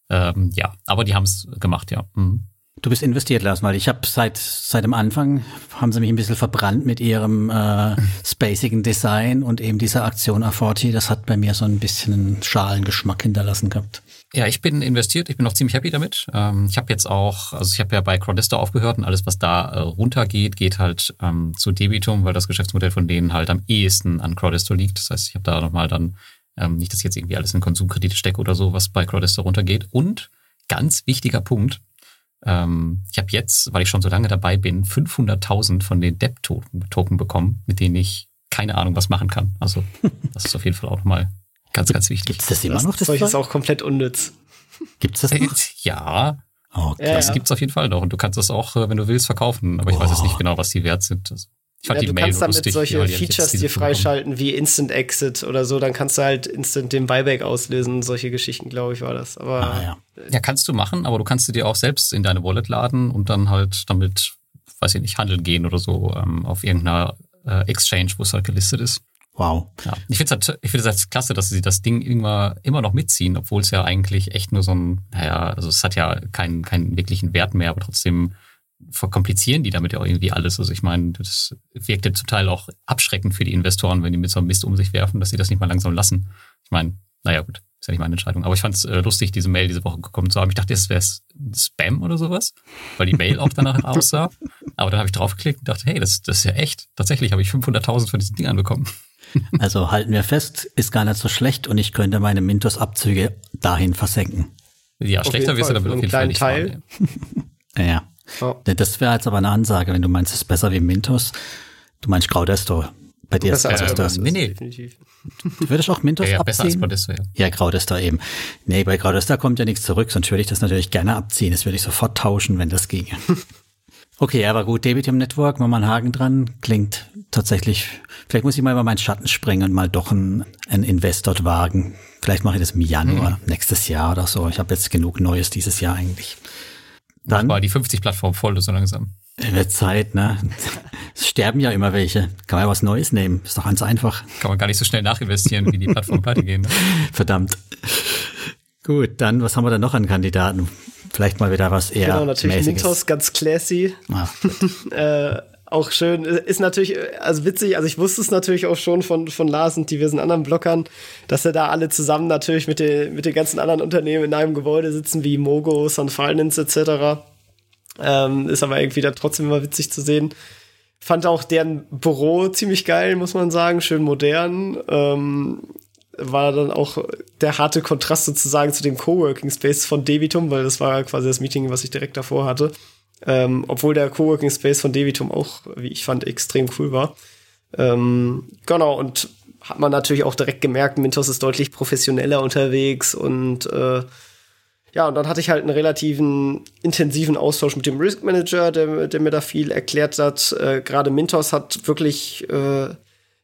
Ähm, ja, aber die haben es gemacht, ja. Mhm. Du bist investiert, Lars, weil ich habe seit seit dem Anfang haben sie mich ein bisschen verbrannt mit ihrem äh, spacigen Design und eben dieser Aktion A40. Das hat bei mir so ein bisschen einen Schalengeschmack hinterlassen gehabt. Ja, ich bin investiert, ich bin auch ziemlich happy damit. Ähm, ich habe jetzt auch, also ich habe ja bei Crowdista aufgehört und alles, was da äh, runtergeht, geht halt ähm, zu Debitum, weil das Geschäftsmodell von denen halt am ehesten an Crowdista liegt. Das heißt, ich habe da nochmal dann, ähm, nicht, dass ich jetzt irgendwie alles in Konsumkredite stecke oder so, was bei Crowdista runtergeht. Und ganz wichtiger Punkt, ähm, ich habe jetzt, weil ich schon so lange dabei bin, 500.000 von den Debt-Token bekommen, mit denen ich keine Ahnung was machen kann. Also das ist auf jeden Fall auch nochmal ganz, ganz wichtig. Gibt's das immer noch? Das Zeug ist auch komplett unnütz. Gibt's das noch? Ja. Okay. Das gibt's auf jeden Fall noch. Und du kannst das auch, äh, wenn du willst, verkaufen. Aber ich oh. weiß jetzt nicht genau, was die wert sind. Also ich fand ja, die du Mail kannst damit lustig, solche Features dir freischalten wie Instant Exit oder so, dann kannst du halt instant den Buyback auslösen. Solche Geschichten, glaube ich, war das. Aber ah, ja. ja, kannst du machen, aber du kannst sie dir auch selbst in deine Wallet laden und dann halt damit, weiß ich nicht, handeln gehen oder so ähm, auf irgendeiner äh, Exchange, wo es halt gelistet ist. Wow. Ja. Ich finde es halt, es halt klasse, dass sie das Ding immer, immer noch mitziehen, obwohl es ja eigentlich echt nur so ein, naja, also es hat ja keinen, keinen wirklichen Wert mehr, aber trotzdem verkomplizieren die damit ja irgendwie alles. Also ich meine, das wirkt ja zum Teil auch abschreckend für die Investoren, wenn die mit so einem Mist um sich werfen, dass sie das nicht mal langsam lassen. Ich meine, naja gut, ist ja nicht meine Entscheidung. Aber ich fand es äh, lustig, diese Mail diese Woche gekommen zu haben. Ich dachte, das wäre Spam oder sowas, weil die Mail auch danach aussah. Aber dann habe ich draufgeklickt und dachte, hey, das, das ist ja echt. Tatsächlich habe ich 500.000 von diesen Dingern bekommen. Also halten wir fest, ist gar nicht so schlecht und ich könnte meine Mintos-Abzüge dahin versenken. Ja, schlechter wirst du damit auf jeden Fall nicht Teil. Fahren, ja. Oh. Das wäre jetzt aber eine Ansage, wenn du meinst, es ist besser wie Mintos. Du meinst Graudesto. Bei dir besser ist. Als nee, nee. Definitiv. Du würdest auch Mintos ja, ja, abziehen? besser als Graudesto, ja. Ja, Graudesto eben. Nee, bei Graudesto kommt ja nichts zurück, sonst würde ich das natürlich gerne abziehen. Das würde ich sofort tauschen, wenn das ginge. okay, aber gut, Debitum Network, machen wir einen Haken dran. Klingt tatsächlich, vielleicht muss ich mal über meinen Schatten springen und mal doch einen, einen Invest dort wagen. Vielleicht mache ich das im Januar, mhm. nächstes Jahr oder so. Ich habe jetzt genug Neues dieses Jahr eigentlich. Dann war die 50-Plattform voll so langsam. Wird Zeit, ne? Es sterben ja immer welche. Kann man ja was Neues nehmen. Ist doch ganz einfach. Kann man gar nicht so schnell nachinvestieren, wie die Plattform pleite gehen. Ne? Verdammt. Gut, dann, was haben wir da noch an Kandidaten? Vielleicht mal wieder was eher. Genau, natürlich Mäßiges. Mintos, ganz classy. Ah. äh, auch schön. Ist natürlich, also witzig, also ich wusste es natürlich auch schon von, von Lars und diversen anderen Blockern, dass er da alle zusammen natürlich mit den, mit den ganzen anderen Unternehmen in einem Gebäude sitzen, wie Mogo, Sun Finance etc. Ähm, ist aber irgendwie da trotzdem immer witzig zu sehen. Fand auch deren Büro ziemlich geil, muss man sagen, schön modern. Ähm, war dann auch der harte Kontrast sozusagen zu dem Coworking Space von Debitum, weil das war quasi das Meeting, was ich direkt davor hatte. Ähm, obwohl der Coworking Space von Devitum auch, wie ich fand, extrem cool war. Ähm, genau, und hat man natürlich auch direkt gemerkt, Mintos ist deutlich professioneller unterwegs und äh, ja, und dann hatte ich halt einen relativen intensiven Austausch mit dem Risk Manager, der, der mir da viel erklärt hat. Äh, Gerade Mintos hat wirklich äh,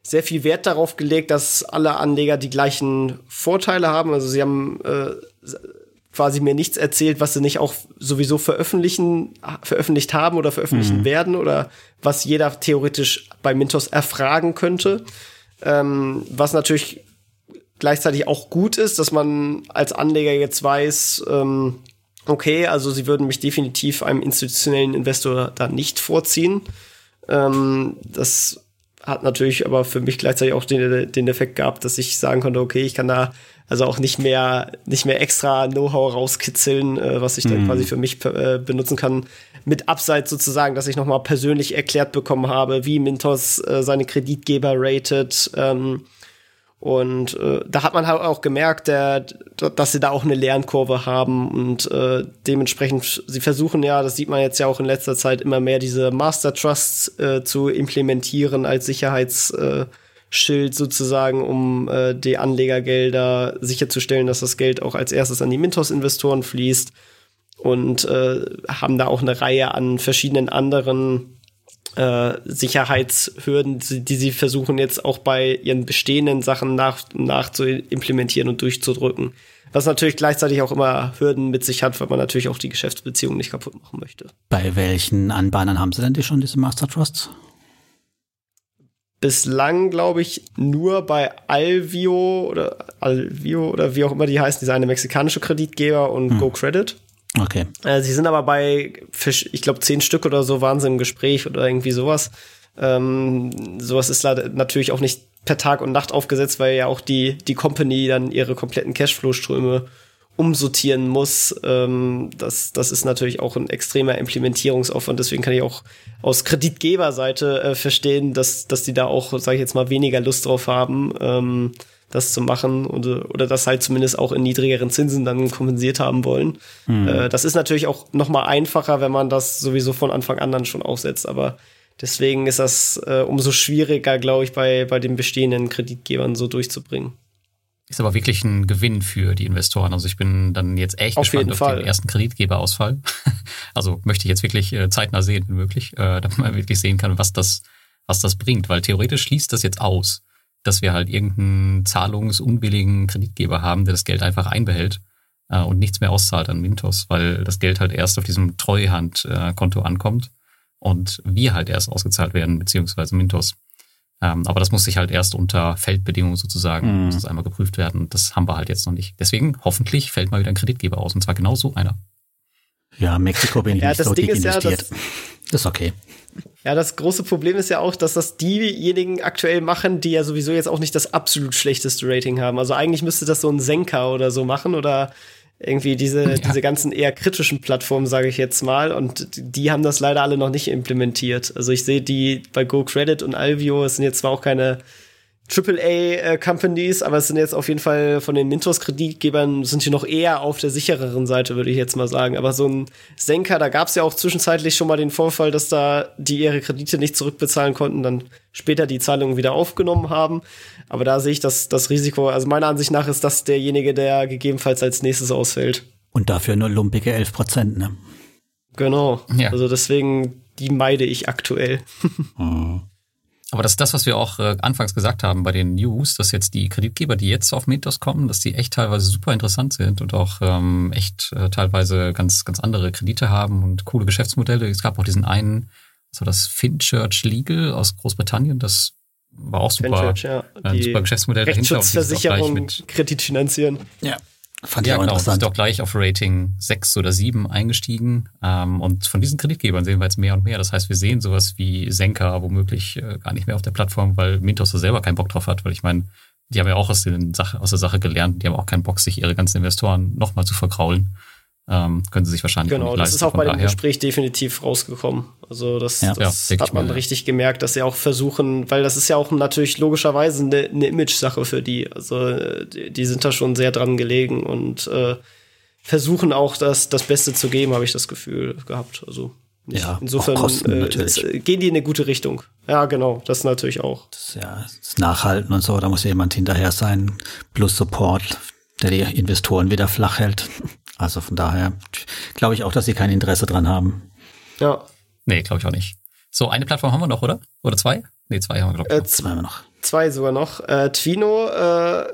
sehr viel Wert darauf gelegt, dass alle Anleger die gleichen Vorteile haben. Also sie haben äh, quasi mir nichts erzählt, was sie nicht auch sowieso veröffentlichen, veröffentlicht haben oder veröffentlichen mhm. werden oder was jeder theoretisch bei Mintos erfragen könnte. Ähm, was natürlich gleichzeitig auch gut ist, dass man als Anleger jetzt weiß, ähm, okay, also sie würden mich definitiv einem institutionellen Investor da nicht vorziehen. Ähm, das hat natürlich aber für mich gleichzeitig auch den, den Effekt gehabt, dass ich sagen konnte, okay, ich kann da also auch nicht mehr, nicht mehr extra Know-how rauskitzeln, äh, was ich dann mhm. quasi für mich äh, benutzen kann. Mit Abseits sozusagen, dass ich nochmal persönlich erklärt bekommen habe, wie Mintos äh, seine Kreditgeber ratet. Ähm, und äh, da hat man halt auch gemerkt, der, dass sie da auch eine Lernkurve haben und äh, dementsprechend, sie versuchen ja, das sieht man jetzt ja auch in letzter Zeit immer mehr, diese Master Trusts äh, zu implementieren als Sicherheitsschild äh, sozusagen, um äh, die Anlegergelder sicherzustellen, dass das Geld auch als erstes an die Mintos-Investoren fließt. Und äh, haben da auch eine Reihe an verschiedenen anderen äh, Sicherheitshürden, die sie versuchen jetzt auch bei ihren bestehenden Sachen nach, nach zu implementieren und durchzudrücken. Was natürlich gleichzeitig auch immer Hürden mit sich hat, weil man natürlich auch die Geschäftsbeziehungen nicht kaputt machen möchte. Bei welchen Anbahnern haben Sie denn die schon, diese Master Trusts? Bislang, glaube ich, nur bei Alvio oder Alvio oder wie auch immer die heißen, diese eine mexikanische Kreditgeber und hm. GoCredit. Okay. Äh, sie sind aber bei, ich glaube, zehn Stück oder so waren sie im Gespräch oder irgendwie sowas. Ähm, sowas ist natürlich auch nicht per Tag und Nacht aufgesetzt, weil ja auch die, die Company dann ihre kompletten Cashflow-Ströme umsortieren muss. Ähm, das, das ist natürlich auch ein extremer Implementierungsaufwand. Deswegen kann ich auch aus Kreditgeberseite äh, verstehen, dass, dass die da auch, sage ich jetzt mal, weniger Lust drauf haben. Ähm, das zu machen oder, oder das halt zumindest auch in niedrigeren Zinsen dann kompensiert haben wollen. Mhm. Äh, das ist natürlich auch noch mal einfacher, wenn man das sowieso von Anfang an dann schon aufsetzt, aber deswegen ist das äh, umso schwieriger, glaube ich, bei, bei den bestehenden Kreditgebern so durchzubringen. Ist aber wirklich ein Gewinn für die Investoren. Also ich bin dann jetzt echt auf gespannt auf Fall. den ersten Kreditgeberausfall. also möchte ich jetzt wirklich äh, zeitnah sehen, wenn möglich, äh, damit man wirklich sehen kann, was das, was das bringt. Weil theoretisch schließt das jetzt aus dass wir halt irgendeinen zahlungsunwilligen Kreditgeber haben, der das Geld einfach einbehält äh, und nichts mehr auszahlt an Mintos, weil das Geld halt erst auf diesem Treuhandkonto äh, ankommt und wir halt erst ausgezahlt werden, beziehungsweise Mintos. Ähm, aber das muss sich halt erst unter Feldbedingungen sozusagen, mhm. muss das einmal geprüft werden. Das haben wir halt jetzt noch nicht. Deswegen hoffentlich fällt mal wieder ein Kreditgeber aus und zwar genau so einer. Ja, Mexiko bin ich ja, nicht so Ding investiert. Ja, das, das ist okay. Ja, das große Problem ist ja auch, dass das diejenigen aktuell machen, die ja sowieso jetzt auch nicht das absolut schlechteste Rating haben. Also eigentlich müsste das so ein Senker oder so machen oder irgendwie diese, ja. diese ganzen eher kritischen Plattformen, sage ich jetzt mal. Und die haben das leider alle noch nicht implementiert. Also ich sehe die bei GoCredit und Alvio, es sind jetzt zwar auch keine AAA-Companies, aber es sind jetzt auf jeden Fall von den Mintos-Kreditgebern sind hier noch eher auf der sichereren Seite, würde ich jetzt mal sagen. Aber so ein Senker, da gab es ja auch zwischenzeitlich schon mal den Vorfall, dass da die ihre Kredite nicht zurückbezahlen konnten, dann später die Zahlungen wieder aufgenommen haben. Aber da sehe ich das, das Risiko, also meiner Ansicht nach ist das derjenige, der gegebenenfalls als nächstes ausfällt. Und dafür nur lumpige 11 Prozent, ne? Genau. Ja. Also deswegen, die meide ich aktuell. mhm. Aber das ist das, was wir auch äh, anfangs gesagt haben bei den News, dass jetzt die Kreditgeber, die jetzt auf Mythos kommen, dass die echt teilweise super interessant sind und auch ähm, echt äh, teilweise ganz, ganz andere Kredite haben und coole Geschäftsmodelle. Es gab auch diesen einen, so das Finchurch Legal aus Großbritannien, das war auch super, Finchurch, ja. ein super Geschäftsmodell dahinter. Rechtsschutzversicherung, Kredit finanzieren. Ja, Fand ja, ich auch genau. Interessant. Sind auch gleich auf Rating 6 oder 7 eingestiegen. Ähm, und von diesen Kreditgebern sehen wir jetzt mehr und mehr. Das heißt, wir sehen sowas wie Senka womöglich äh, gar nicht mehr auf der Plattform, weil Mintos da selber keinen Bock drauf hat. Weil ich meine, die haben ja auch aus, den Sache, aus der Sache gelernt. Die haben auch keinen Bock, sich ihre ganzen Investoren nochmal zu verkraulen ähm, können sie sich wahrscheinlich Genau, das ist auch bei dem Gespräch definitiv rausgekommen. Also das, ja, das ja, hat man mal, richtig gemerkt, dass sie auch versuchen, weil das ist ja auch natürlich logischerweise eine, eine Image-Sache für die. Also die, die, sind da schon sehr dran gelegen und äh, versuchen auch das, das Beste zu geben, habe ich das Gefühl gehabt. Also ja, insofern Kosten, äh, gehen die in eine gute Richtung. Ja, genau, das natürlich auch. Das, ja, das Nachhalten und so, da muss jemand hinterher sein, plus Support, der die Investoren wieder flach hält. Also von daher glaube ich auch, dass sie kein Interesse dran haben. Ja. Nee, glaube ich auch nicht. So, eine Plattform haben wir noch, oder? Oder zwei? Nee, zwei haben wir, glaube ich. Äh, zwei haben wir noch. Zwei sogar noch. Äh, Twino äh,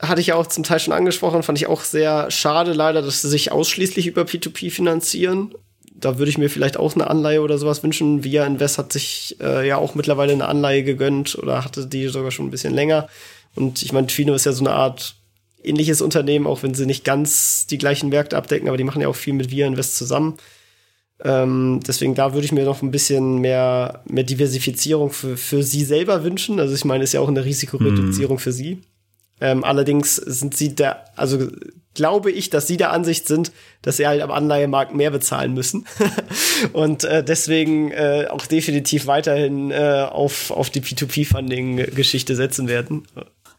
hatte ich ja auch zum Teil schon angesprochen, fand ich auch sehr schade leider, dass sie sich ausschließlich über P2P finanzieren. Da würde ich mir vielleicht auch eine Anleihe oder sowas wünschen. Via Invest hat sich äh, ja auch mittlerweile eine Anleihe gegönnt oder hatte die sogar schon ein bisschen länger. Und ich meine, Twino ist ja so eine Art ähnliches Unternehmen, auch wenn sie nicht ganz die gleichen Märkte abdecken, aber die machen ja auch viel mit Via Invest zusammen. Ähm, deswegen da würde ich mir noch ein bisschen mehr, mehr Diversifizierung für, für sie selber wünschen. Also ich meine, ist ja auch eine Risikoreduzierung mm. für sie. Ähm, allerdings sind sie da, also glaube ich, dass sie der Ansicht sind, dass sie halt am Anleihemarkt mehr bezahlen müssen und äh, deswegen äh, auch definitiv weiterhin äh, auf, auf die P2P-Funding-Geschichte setzen werden.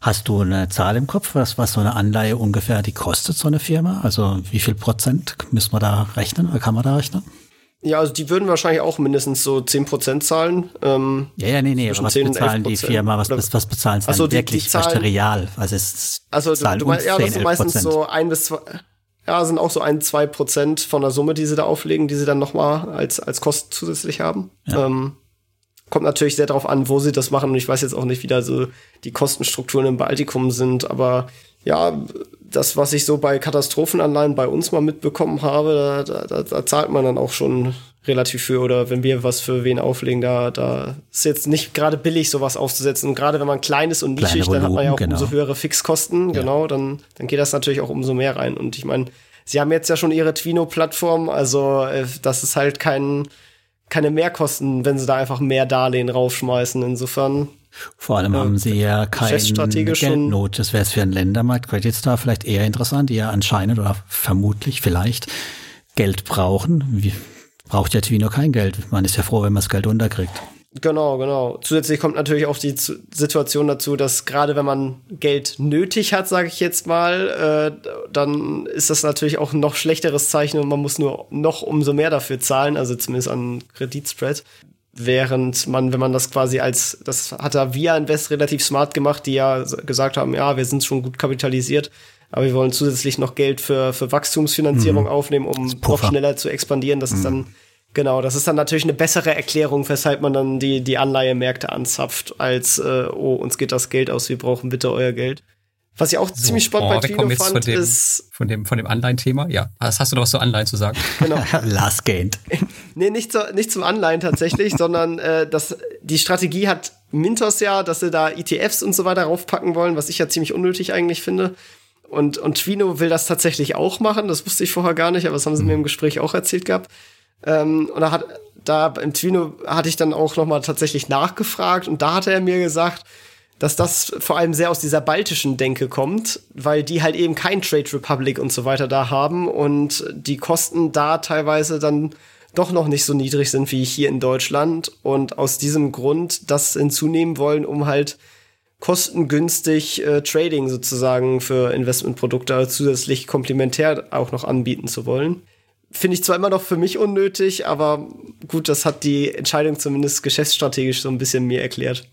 Hast du eine Zahl im Kopf, was, was so eine Anleihe ungefähr die kostet, so eine Firma? Also wie viel Prozent müssen wir da rechnen oder kann man da rechnen? Ja, also die würden wahrscheinlich auch mindestens so 10% zahlen. Ähm, ja, ja, nee, nee, was bezahlen die Firma, was, was, was bezahlen sie dann so, die, wirklich, die zahlen, real? Also, es also du, du meinst, ja, das sind meistens so ein bis zwei, ja, sind auch so ein, zwei Prozent von der Summe, die sie da auflegen, die sie dann nochmal als, als Kosten zusätzlich haben. Ja. Ähm, kommt natürlich sehr darauf an, wo sie das machen. Und ich weiß jetzt auch nicht, wie da so die Kostenstrukturen im Baltikum sind, aber ja, das, was ich so bei Katastrophenanleihen bei uns mal mitbekommen habe, da, da, da zahlt man dann auch schon relativ für oder wenn wir was für wen auflegen, da, da ist jetzt nicht gerade billig, sowas aufzusetzen. Und gerade wenn man klein ist und nischig, Volumen, dann hat man ja auch genau. umso höhere Fixkosten, ja. genau, dann, dann geht das natürlich auch umso mehr rein. Und ich meine, sie haben jetzt ja schon ihre Twino-Plattform, also äh, das ist halt kein, keine Mehrkosten, wenn sie da einfach mehr Darlehen raufschmeißen. Insofern vor allem haben sie ja keine Geldnot. Das wäre es für einen Ländermarkt Credit Star vielleicht eher interessant, die ja anscheinend oder vermutlich vielleicht Geld brauchen. Wie, braucht ja Twino kein Geld. Man ist ja froh, wenn man das Geld unterkriegt. Genau, genau. Zusätzlich kommt natürlich auch die Situation dazu, dass gerade wenn man Geld nötig hat, sage ich jetzt mal, äh, dann ist das natürlich auch ein noch schlechteres Zeichen und man muss nur noch umso mehr dafür zahlen, also zumindest an Kreditspread. Während man, wenn man das quasi als, das hat er Via Invest relativ smart gemacht, die ja gesagt haben, ja, wir sind schon gut kapitalisiert, aber wir wollen zusätzlich noch Geld für, für Wachstumsfinanzierung mhm. aufnehmen, um noch schneller zu expandieren. Das mhm. ist dann, genau, das ist dann natürlich eine bessere Erklärung, weshalb man dann die, die Anleihemärkte anzapft, als, äh, oh, uns geht das Geld aus, wir brauchen bitte euer Geld. Was ich auch so, ziemlich spannend oh, bei Twino fand, von dem, ist. Von dem, von dem Anleihen-Thema? Ja. Was hast du noch was zu Anleihen zu sagen? Genau. Last gained. nee, nicht, zu, nicht zum Anleihen tatsächlich, sondern äh, das, die Strategie hat Mintos ja, dass sie da ETFs und so weiter raufpacken wollen, was ich ja ziemlich unnötig eigentlich finde. Und, und Twino will das tatsächlich auch machen. Das wusste ich vorher gar nicht, aber das haben sie mir im Gespräch auch erzählt gehabt. Ähm, und da hat, da im Twino hatte ich dann auch noch mal tatsächlich nachgefragt und da hat er mir gesagt, dass das vor allem sehr aus dieser baltischen Denke kommt, weil die halt eben kein Trade Republic und so weiter da haben und die Kosten da teilweise dann doch noch nicht so niedrig sind wie hier in Deutschland und aus diesem Grund das hinzunehmen wollen, um halt kostengünstig äh, Trading sozusagen für Investmentprodukte zusätzlich komplementär auch noch anbieten zu wollen. Finde ich zwar immer noch für mich unnötig, aber gut, das hat die Entscheidung zumindest geschäftsstrategisch so ein bisschen mir erklärt.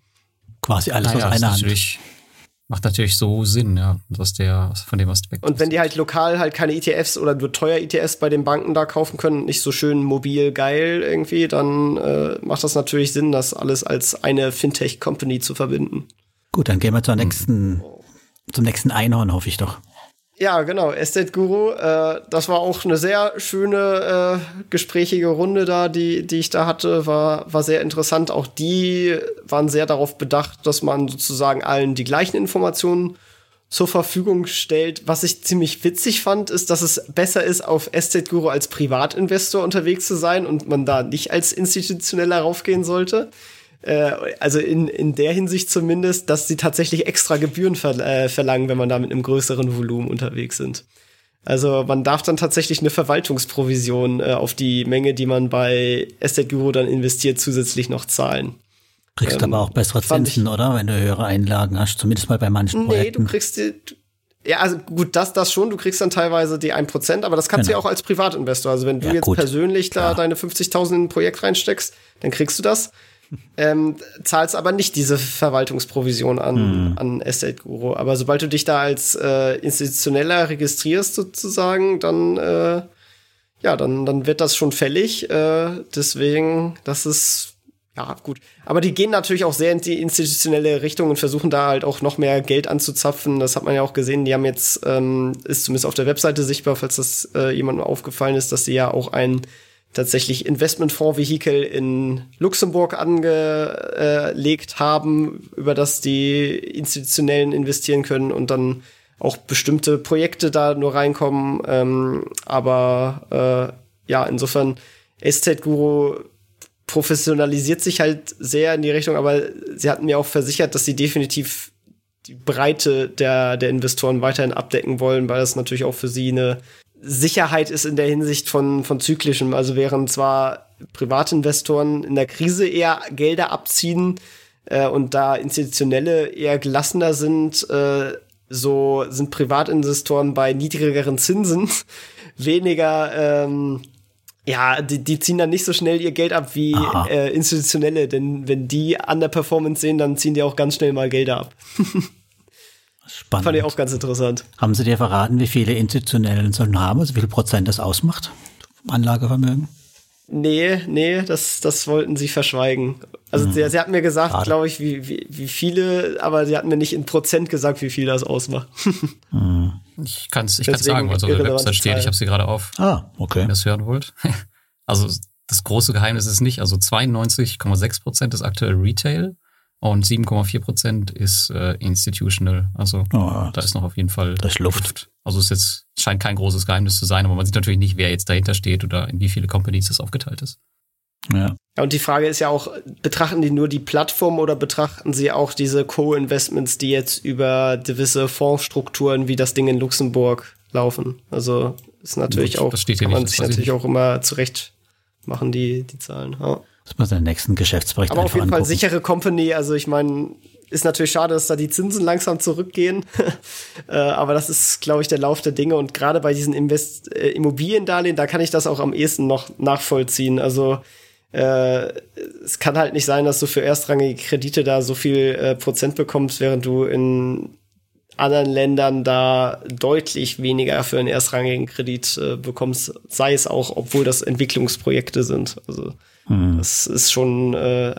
Quasi alles naja, aus einer Hand. Macht natürlich so Sinn, ja, was der, von dem Aspekt. Und wenn die halt lokal halt keine ETFs oder nur teuer ETFs bei den Banken da kaufen können, nicht so schön mobil geil irgendwie, dann äh, macht das natürlich Sinn, das alles als eine Fintech-Company zu verbinden. Gut, dann gehen wir zur nächsten, hm. zum nächsten Einhorn, hoffe ich doch. Ja, genau, Estate Guru. Äh, das war auch eine sehr schöne, äh, gesprächige Runde da, die, die ich da hatte. War, war sehr interessant. Auch die waren sehr darauf bedacht, dass man sozusagen allen die gleichen Informationen zur Verfügung stellt. Was ich ziemlich witzig fand, ist, dass es besser ist, auf Estate Guru als Privatinvestor unterwegs zu sein und man da nicht als institutioneller raufgehen sollte. Äh, also in, in der Hinsicht zumindest, dass sie tatsächlich extra Gebühren ver äh, verlangen, wenn man da mit einem größeren Volumen unterwegs sind. Also man darf dann tatsächlich eine Verwaltungsprovision äh, auf die Menge, die man bei Estate Guru dann investiert, zusätzlich noch zahlen. Kriegst ähm, aber auch bessere Zinsen, oder? Wenn du höhere Einlagen hast, zumindest mal bei manchen nee, Projekten. Nee, du kriegst die, ja, also gut, das, das schon. Du kriegst dann teilweise die 1%, aber das kannst genau. du ja auch als Privatinvestor. Also wenn du ja, jetzt gut. persönlich da Klar. deine 50.000 in ein Projekt reinsteckst, dann kriegst du das. Ähm, zahlst aber nicht diese Verwaltungsprovision an, mhm. an Estate Guru. Aber sobald du dich da als äh, institutioneller registrierst sozusagen, dann äh, ja, dann, dann wird das schon fällig. Äh, deswegen, das ist ja, gut. Aber die gehen natürlich auch sehr in die institutionelle Richtung und versuchen da halt auch noch mehr Geld anzuzapfen. Das hat man ja auch gesehen. Die haben jetzt, ähm, ist zumindest auf der Webseite sichtbar, falls das äh, jemandem aufgefallen ist, dass sie ja auch ein tatsächlich Investmentfonds-Vehikel in Luxemburg angelegt haben, über das die Institutionellen investieren können und dann auch bestimmte Projekte da nur reinkommen. Ähm, aber äh, ja, insofern Estate Guru professionalisiert sich halt sehr in die Richtung, aber sie hatten mir auch versichert, dass sie definitiv die Breite der, der Investoren weiterhin abdecken wollen, weil das natürlich auch für sie eine Sicherheit ist in der Hinsicht von, von zyklischem. Also während zwar Privatinvestoren in der Krise eher Gelder abziehen äh, und da institutionelle eher gelassener sind, äh, so sind Privatinvestoren bei niedrigeren Zinsen weniger ähm, ja, die, die ziehen dann nicht so schnell ihr Geld ab wie äh, institutionelle, denn wenn die an der Performance sehen, dann ziehen die auch ganz schnell mal Gelder ab. Spannend. Fand ich auch ganz interessant. Haben Sie dir verraten, wie viele institutionelle sollen haben, also wie viel Prozent das ausmacht? Anlagevermögen? Nee, nee, das, das wollten sie verschweigen. Also hm. sie, sie hat mir gesagt, glaube ich, wie, wie, wie viele, aber sie hat mir nicht in Prozent gesagt, wie viel das ausmacht. hm. Ich kann es ich kann's sagen, also auf der Website steht, ich habe sie gerade auf. Ah, okay. Wenn ihr das hören wollt. Also das große Geheimnis ist nicht, also 92,6 Prozent ist aktuell Retail und 7,4 Prozent ist äh, Institutional. Also oh, da ist noch auf jeden Fall das Luft. Luft. Also es jetzt scheint kein großes Geheimnis zu sein, aber man sieht natürlich nicht, wer jetzt dahinter steht oder in wie viele Companies das aufgeteilt ist. Ja. ja. Und die Frage ist ja auch, betrachten die nur die Plattform oder betrachten sie auch diese Co-Investments, die jetzt über gewisse Fondsstrukturen wie das Ding in Luxemburg laufen? Also ist natürlich Gut, auch, das steht hier kann man sich natürlich auch immer zurecht machen, die, die Zahlen. Ja. Das muss den nächsten Geschäftsbericht Aber auf jeden angucken. Fall sichere Company, also ich meine, ist natürlich schade, dass da die Zinsen langsam zurückgehen. äh, aber das ist, glaube ich, der Lauf der Dinge. Und gerade bei diesen Invest äh, Immobiliendarlehen, da kann ich das auch am ehesten noch nachvollziehen. Also äh, es kann halt nicht sein, dass du für erstrangige Kredite da so viel äh, Prozent bekommst, während du in anderen Ländern da deutlich weniger für einen erstrangigen Kredit äh, bekommst, sei es auch, obwohl das Entwicklungsprojekte sind. Also mhm. das ist schon äh,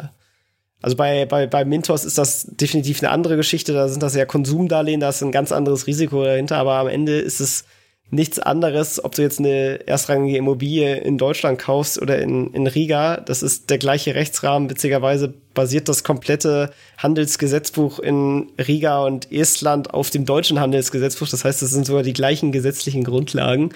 also bei, bei, bei Mintos ist das definitiv eine andere Geschichte. Da sind das ja Konsumdarlehen, da ist ein ganz anderes Risiko dahinter. Aber am Ende ist es nichts anderes, ob du jetzt eine erstrangige Immobilie in Deutschland kaufst oder in, in Riga. Das ist der gleiche Rechtsrahmen. Witzigerweise basiert das komplette Handelsgesetzbuch in Riga und Estland auf dem deutschen Handelsgesetzbuch. Das heißt, es sind sogar die gleichen gesetzlichen Grundlagen.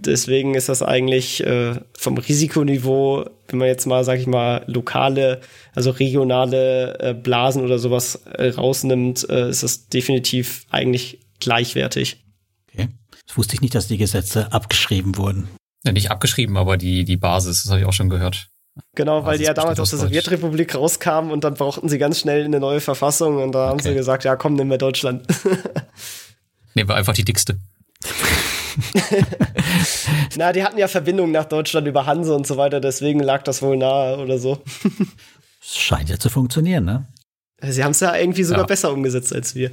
Deswegen ist das eigentlich äh, vom Risikoniveau, wenn man jetzt mal, sag ich mal, lokale, also regionale äh, Blasen oder sowas äh, rausnimmt, äh, ist das definitiv eigentlich gleichwertig. Okay. Das wusste ich nicht, dass die Gesetze abgeschrieben wurden. Ja, nicht abgeschrieben, aber die, die Basis, das habe ich auch schon gehört. Genau, weil die ja damals aus der Sowjetrepublik rauskamen und dann brauchten sie ganz schnell eine neue Verfassung und da okay. haben sie gesagt, ja komm, nehmen wir Deutschland. Nehmen wir einfach die dickste. Na, die hatten ja Verbindungen nach Deutschland über Hanse und so weiter, deswegen lag das wohl nahe oder so. Scheint ja zu funktionieren, ne? Sie haben es ja irgendwie sogar ja. besser umgesetzt als wir.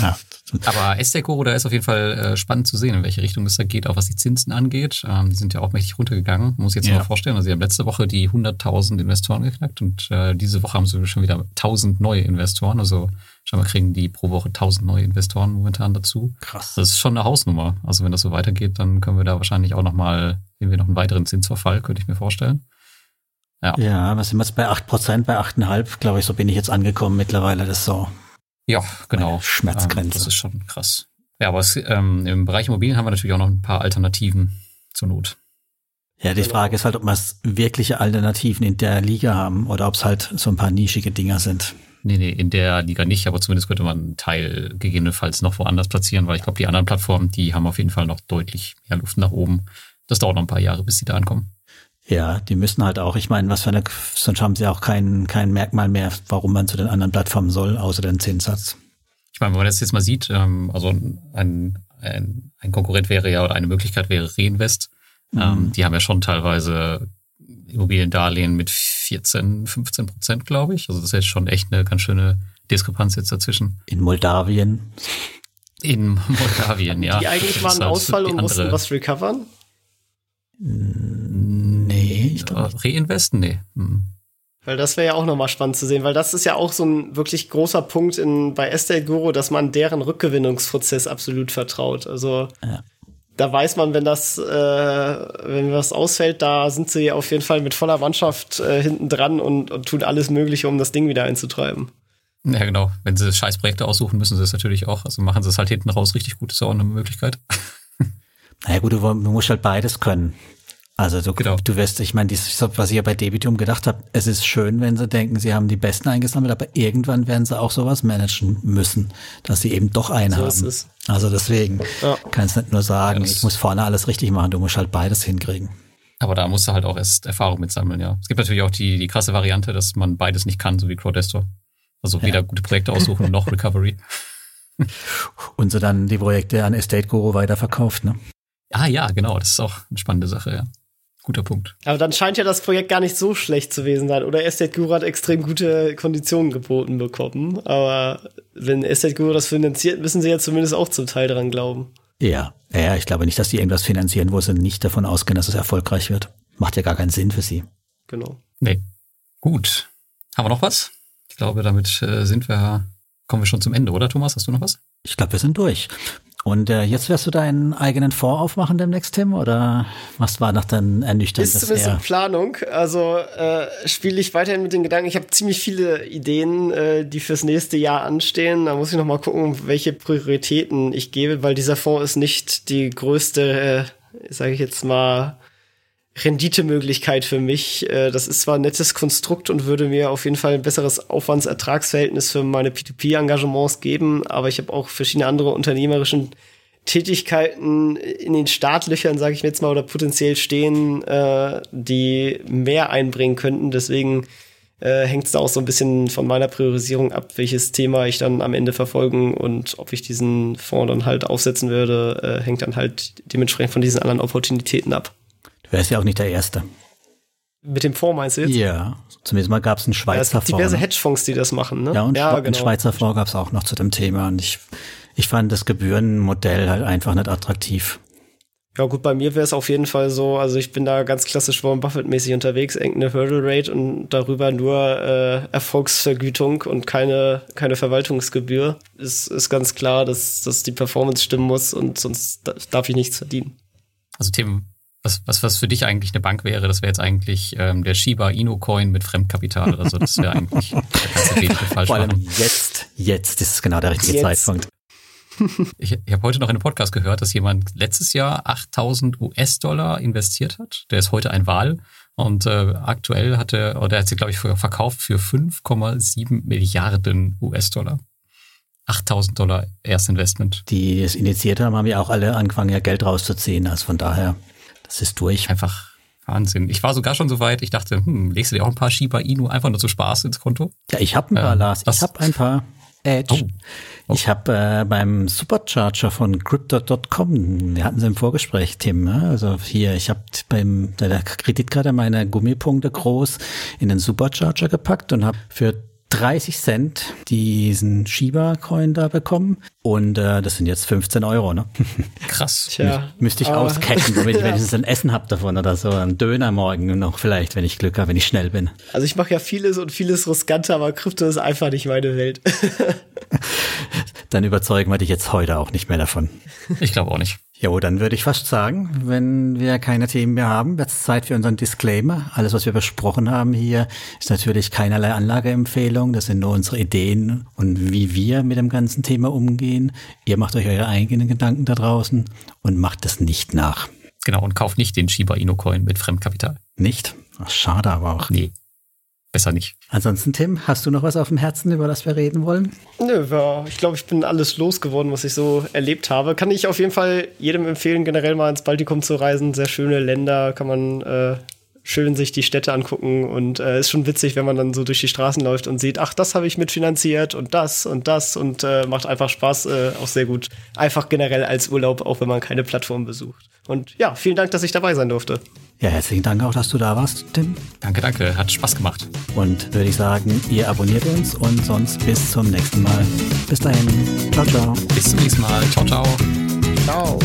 ja. Aber Esteco, da ist auf jeden Fall äh, spannend zu sehen, in welche Richtung es da geht, auch was die Zinsen angeht. Ähm, die sind ja auch mächtig runtergegangen. Muss ich jetzt ja. mal vorstellen. Also sie haben letzte Woche die 100.000 Investoren geknackt und äh, diese Woche haben sie schon wieder 1.000 neue Investoren. Also scheinbar kriegen die pro Woche 1.000 neue Investoren momentan dazu. Krass. Das ist schon eine Hausnummer. Also wenn das so weitergeht, dann können wir da wahrscheinlich auch nochmal, sehen wir noch einen weiteren Zinsverfall, könnte ich mir vorstellen. Ja, ja was sind wir jetzt bei 8%, bei 8,5, glaube ich, so bin ich jetzt angekommen mittlerweile. Das ist so. Ja, genau. Schmerzgrenze. Ähm, das ist schon krass. Ja, aber es, ähm, im Bereich Immobilien haben wir natürlich auch noch ein paar Alternativen zur Not. Ja, die Frage ist halt, ob wir wirkliche Alternativen in der Liga haben oder ob es halt so ein paar nischige Dinger sind. Nee, nee, in der Liga nicht, aber zumindest könnte man einen Teil gegebenenfalls noch woanders platzieren, weil ich glaube, die anderen Plattformen, die haben auf jeden Fall noch deutlich mehr Luft nach oben. Das dauert noch ein paar Jahre, bis sie da ankommen. Ja, die müssen halt auch, ich meine, was für eine, sonst haben sie auch kein, kein Merkmal mehr, warum man zu den anderen Plattformen soll, außer den Zinssatz. Ich meine, wenn man das jetzt mal sieht, ähm, also ein, ein, ein Konkurrent wäre ja oder eine Möglichkeit wäre Reinvest. Mhm. Ähm, die haben ja schon teilweise Immobiliendarlehen mit 14, 15 Prozent, glaube ich. Also das ist jetzt schon echt eine ganz schöne Diskrepanz jetzt dazwischen. In Moldawien. In Moldawien, ja. Die eigentlich halt Ausfall und mussten was recovern? Ich glaube. Reinvesten? Nee. Hm. Weil das wäre ja auch nochmal spannend zu sehen, weil das ist ja auch so ein wirklich großer Punkt in, bei Estate Guru, dass man deren Rückgewinnungsprozess absolut vertraut. Also ja. da weiß man, wenn das, äh, wenn was ausfällt, da sind sie auf jeden Fall mit voller Mannschaft äh, hinten dran und, und tun alles Mögliche, um das Ding wieder einzutreiben. Ja, genau. Wenn sie Scheißprojekte aussuchen, müssen sie es natürlich auch. Also machen sie es halt hinten raus richtig gut, ist auch eine Möglichkeit. Naja gut, du, du musst halt beides können. Also du, genau. du wirst, ich meine, was ich ja bei Debitum gedacht habe, es ist schön, wenn sie denken, sie haben die Besten eingesammelt, aber irgendwann werden sie auch sowas managen müssen, dass sie eben doch einen so haben. Also deswegen ja. kannst nicht nur sagen, ja, ich muss vorne alles richtig machen, du musst halt beides hinkriegen. Aber da musst du halt auch erst Erfahrung mitsammeln, ja. Es gibt natürlich auch die, die krasse Variante, dass man beides nicht kann, so wie Crowdestor. Also ja. weder gute Projekte aussuchen noch Recovery. Und so dann die Projekte an Estate Guru weiterverkauft, ne? Ah ja, genau, das ist auch eine spannende Sache, ja. Guter Punkt. Aber dann scheint ja das Projekt gar nicht so schlecht zu gewesen sein. Oder Estate Guru hat extrem gute Konditionen geboten bekommen. Aber wenn Estate Guru das finanziert, müssen sie ja zumindest auch zum Teil daran glauben. Ja, ja, ich glaube nicht, dass die irgendwas finanzieren, wo sie nicht davon ausgehen, dass es erfolgreich wird. Macht ja gar keinen Sinn für sie. Genau. Nee. Gut. Haben wir noch was? Ich glaube, damit äh, sind wir, kommen wir schon zum Ende, oder Thomas? Hast du noch was? Ich glaube, wir sind durch. Und äh, jetzt wirst du deinen eigenen Fonds aufmachen demnächst, Tim? Oder was war nach dann ernüchternd? Ist zumindest in Planung. Also äh, spiele ich weiterhin mit den Gedanken. Ich habe ziemlich viele Ideen, äh, die fürs nächste Jahr anstehen. Da muss ich noch mal gucken, welche Prioritäten ich gebe, weil dieser Fonds ist nicht die größte, äh, sage ich jetzt mal, Renditemöglichkeit für mich. Äh, das ist zwar ein nettes Konstrukt und würde mir auf jeden Fall ein besseres Aufwandsertragsverhältnis für meine P2P-Engagements geben, aber ich habe auch verschiedene andere unternehmerischen Tätigkeiten in den Startlöchern, sage ich jetzt mal, oder potenziell stehen, äh, die mehr einbringen könnten. Deswegen äh, hängt es da auch so ein bisschen von meiner Priorisierung ab, welches Thema ich dann am Ende verfolgen und ob ich diesen Fonds dann halt aufsetzen würde, hängt dann halt dementsprechend von diesen anderen Opportunitäten ab. Du wärst ja auch nicht der Erste. Mit dem Fonds meinst du jetzt? Ja, zumindest mal gab es einen Schweizer Fonds. Ja, es gibt diverse? Hedgefonds, die das machen, ne? Ja, und ja, genau. einen Schweizer Fonds gab es auch noch zu dem Thema. Und ich, ich fand das Gebührenmodell halt einfach nicht attraktiv. Ja gut, bei mir wäre es auf jeden Fall so, also ich bin da ganz klassisch Warren Buffett-mäßig unterwegs, irgendeine Hurdle Rate und darüber nur äh, Erfolgsvergütung und keine, keine Verwaltungsgebühr. Ist, ist ganz klar, dass, dass die Performance stimmen muss und sonst darf ich nichts verdienen. Also Tim, was, was, was für dich eigentlich eine Bank wäre, das wäre jetzt eigentlich ähm, der Shiba Inu Coin mit Fremdkapital oder so. Das wäre eigentlich der ganze falsch Vor allem machen. jetzt, jetzt ist es genau der richtige jetzt. Zeitpunkt. Ich, ich habe heute noch in einem Podcast gehört, dass jemand letztes Jahr 8000 US-Dollar investiert hat. Der ist heute ein Wahl und äh, aktuell hat er, oder er hat sie, glaube ich, verkauft für 5,7 Milliarden US-Dollar. 8000 Dollar Erstinvestment. Die es initiiert haben, haben ja auch alle angefangen, ja Geld rauszuziehen. Also von daher. Das ist durch. Einfach Wahnsinn. Ich war sogar schon so weit, ich dachte, hm, legst du dir auch ein paar Shiba Inu einfach nur zu Spaß ins Konto? Ja, ich habe ein paar, äh, Lars. Ich habe ein paar. Edge. Oh. Oh. Ich habe äh, beim Supercharger von Crypto.com, wir hatten es im Vorgespräch, Tim, ne? also hier, ich habe beim der Kreditkarte meine Gummipunkte groß in den Supercharger gepackt und habe für 30 Cent diesen Shiba-Coin da bekommen. Und äh, das sind jetzt 15 Euro, ne? Krass. Tja, Müsste ich auscashen, damit ich ja. wenigstens ein Essen hab davon oder so. Ein Döner morgen noch vielleicht, wenn ich Glück habe, wenn ich schnell bin. Also ich mache ja vieles und vieles riskanter, aber Krypto ist einfach nicht meine Welt. Dann überzeugen wir dich jetzt heute auch nicht mehr davon. Ich glaube auch nicht. Jo, dann würde ich fast sagen, wenn wir keine Themen mehr haben, wird es Zeit für unseren Disclaimer. Alles, was wir besprochen haben hier, ist natürlich keinerlei Anlageempfehlung. Das sind nur unsere Ideen und wie wir mit dem ganzen Thema umgehen. Ihr macht euch eure eigenen Gedanken da draußen und macht es nicht nach. Genau, und kauft nicht den Shiba Inu Coin mit Fremdkapital. Nicht? Ach, schade aber auch. Nee besser nicht. Ansonsten, Tim, hast du noch was auf dem Herzen, über das wir reden wollen? Nö, ja, ich glaube, ich bin alles losgeworden, was ich so erlebt habe. Kann ich auf jeden Fall jedem empfehlen, generell mal ins Baltikum zu reisen. Sehr schöne Länder, kann man äh, schön sich die Städte angucken und äh, ist schon witzig, wenn man dann so durch die Straßen läuft und sieht, ach, das habe ich mitfinanziert und das und das und äh, macht einfach Spaß, äh, auch sehr gut. Einfach generell als Urlaub, auch wenn man keine Plattform besucht. Und ja, vielen Dank, dass ich dabei sein durfte. Ja, herzlichen Dank auch, dass du da warst, Tim. Danke, danke. Hat Spaß gemacht. Und würde ich sagen, ihr abonniert uns und sonst bis zum nächsten Mal. Bis dahin. Ciao, ciao. Bis zum nächsten Mal. Ciao, ciao. Ciao.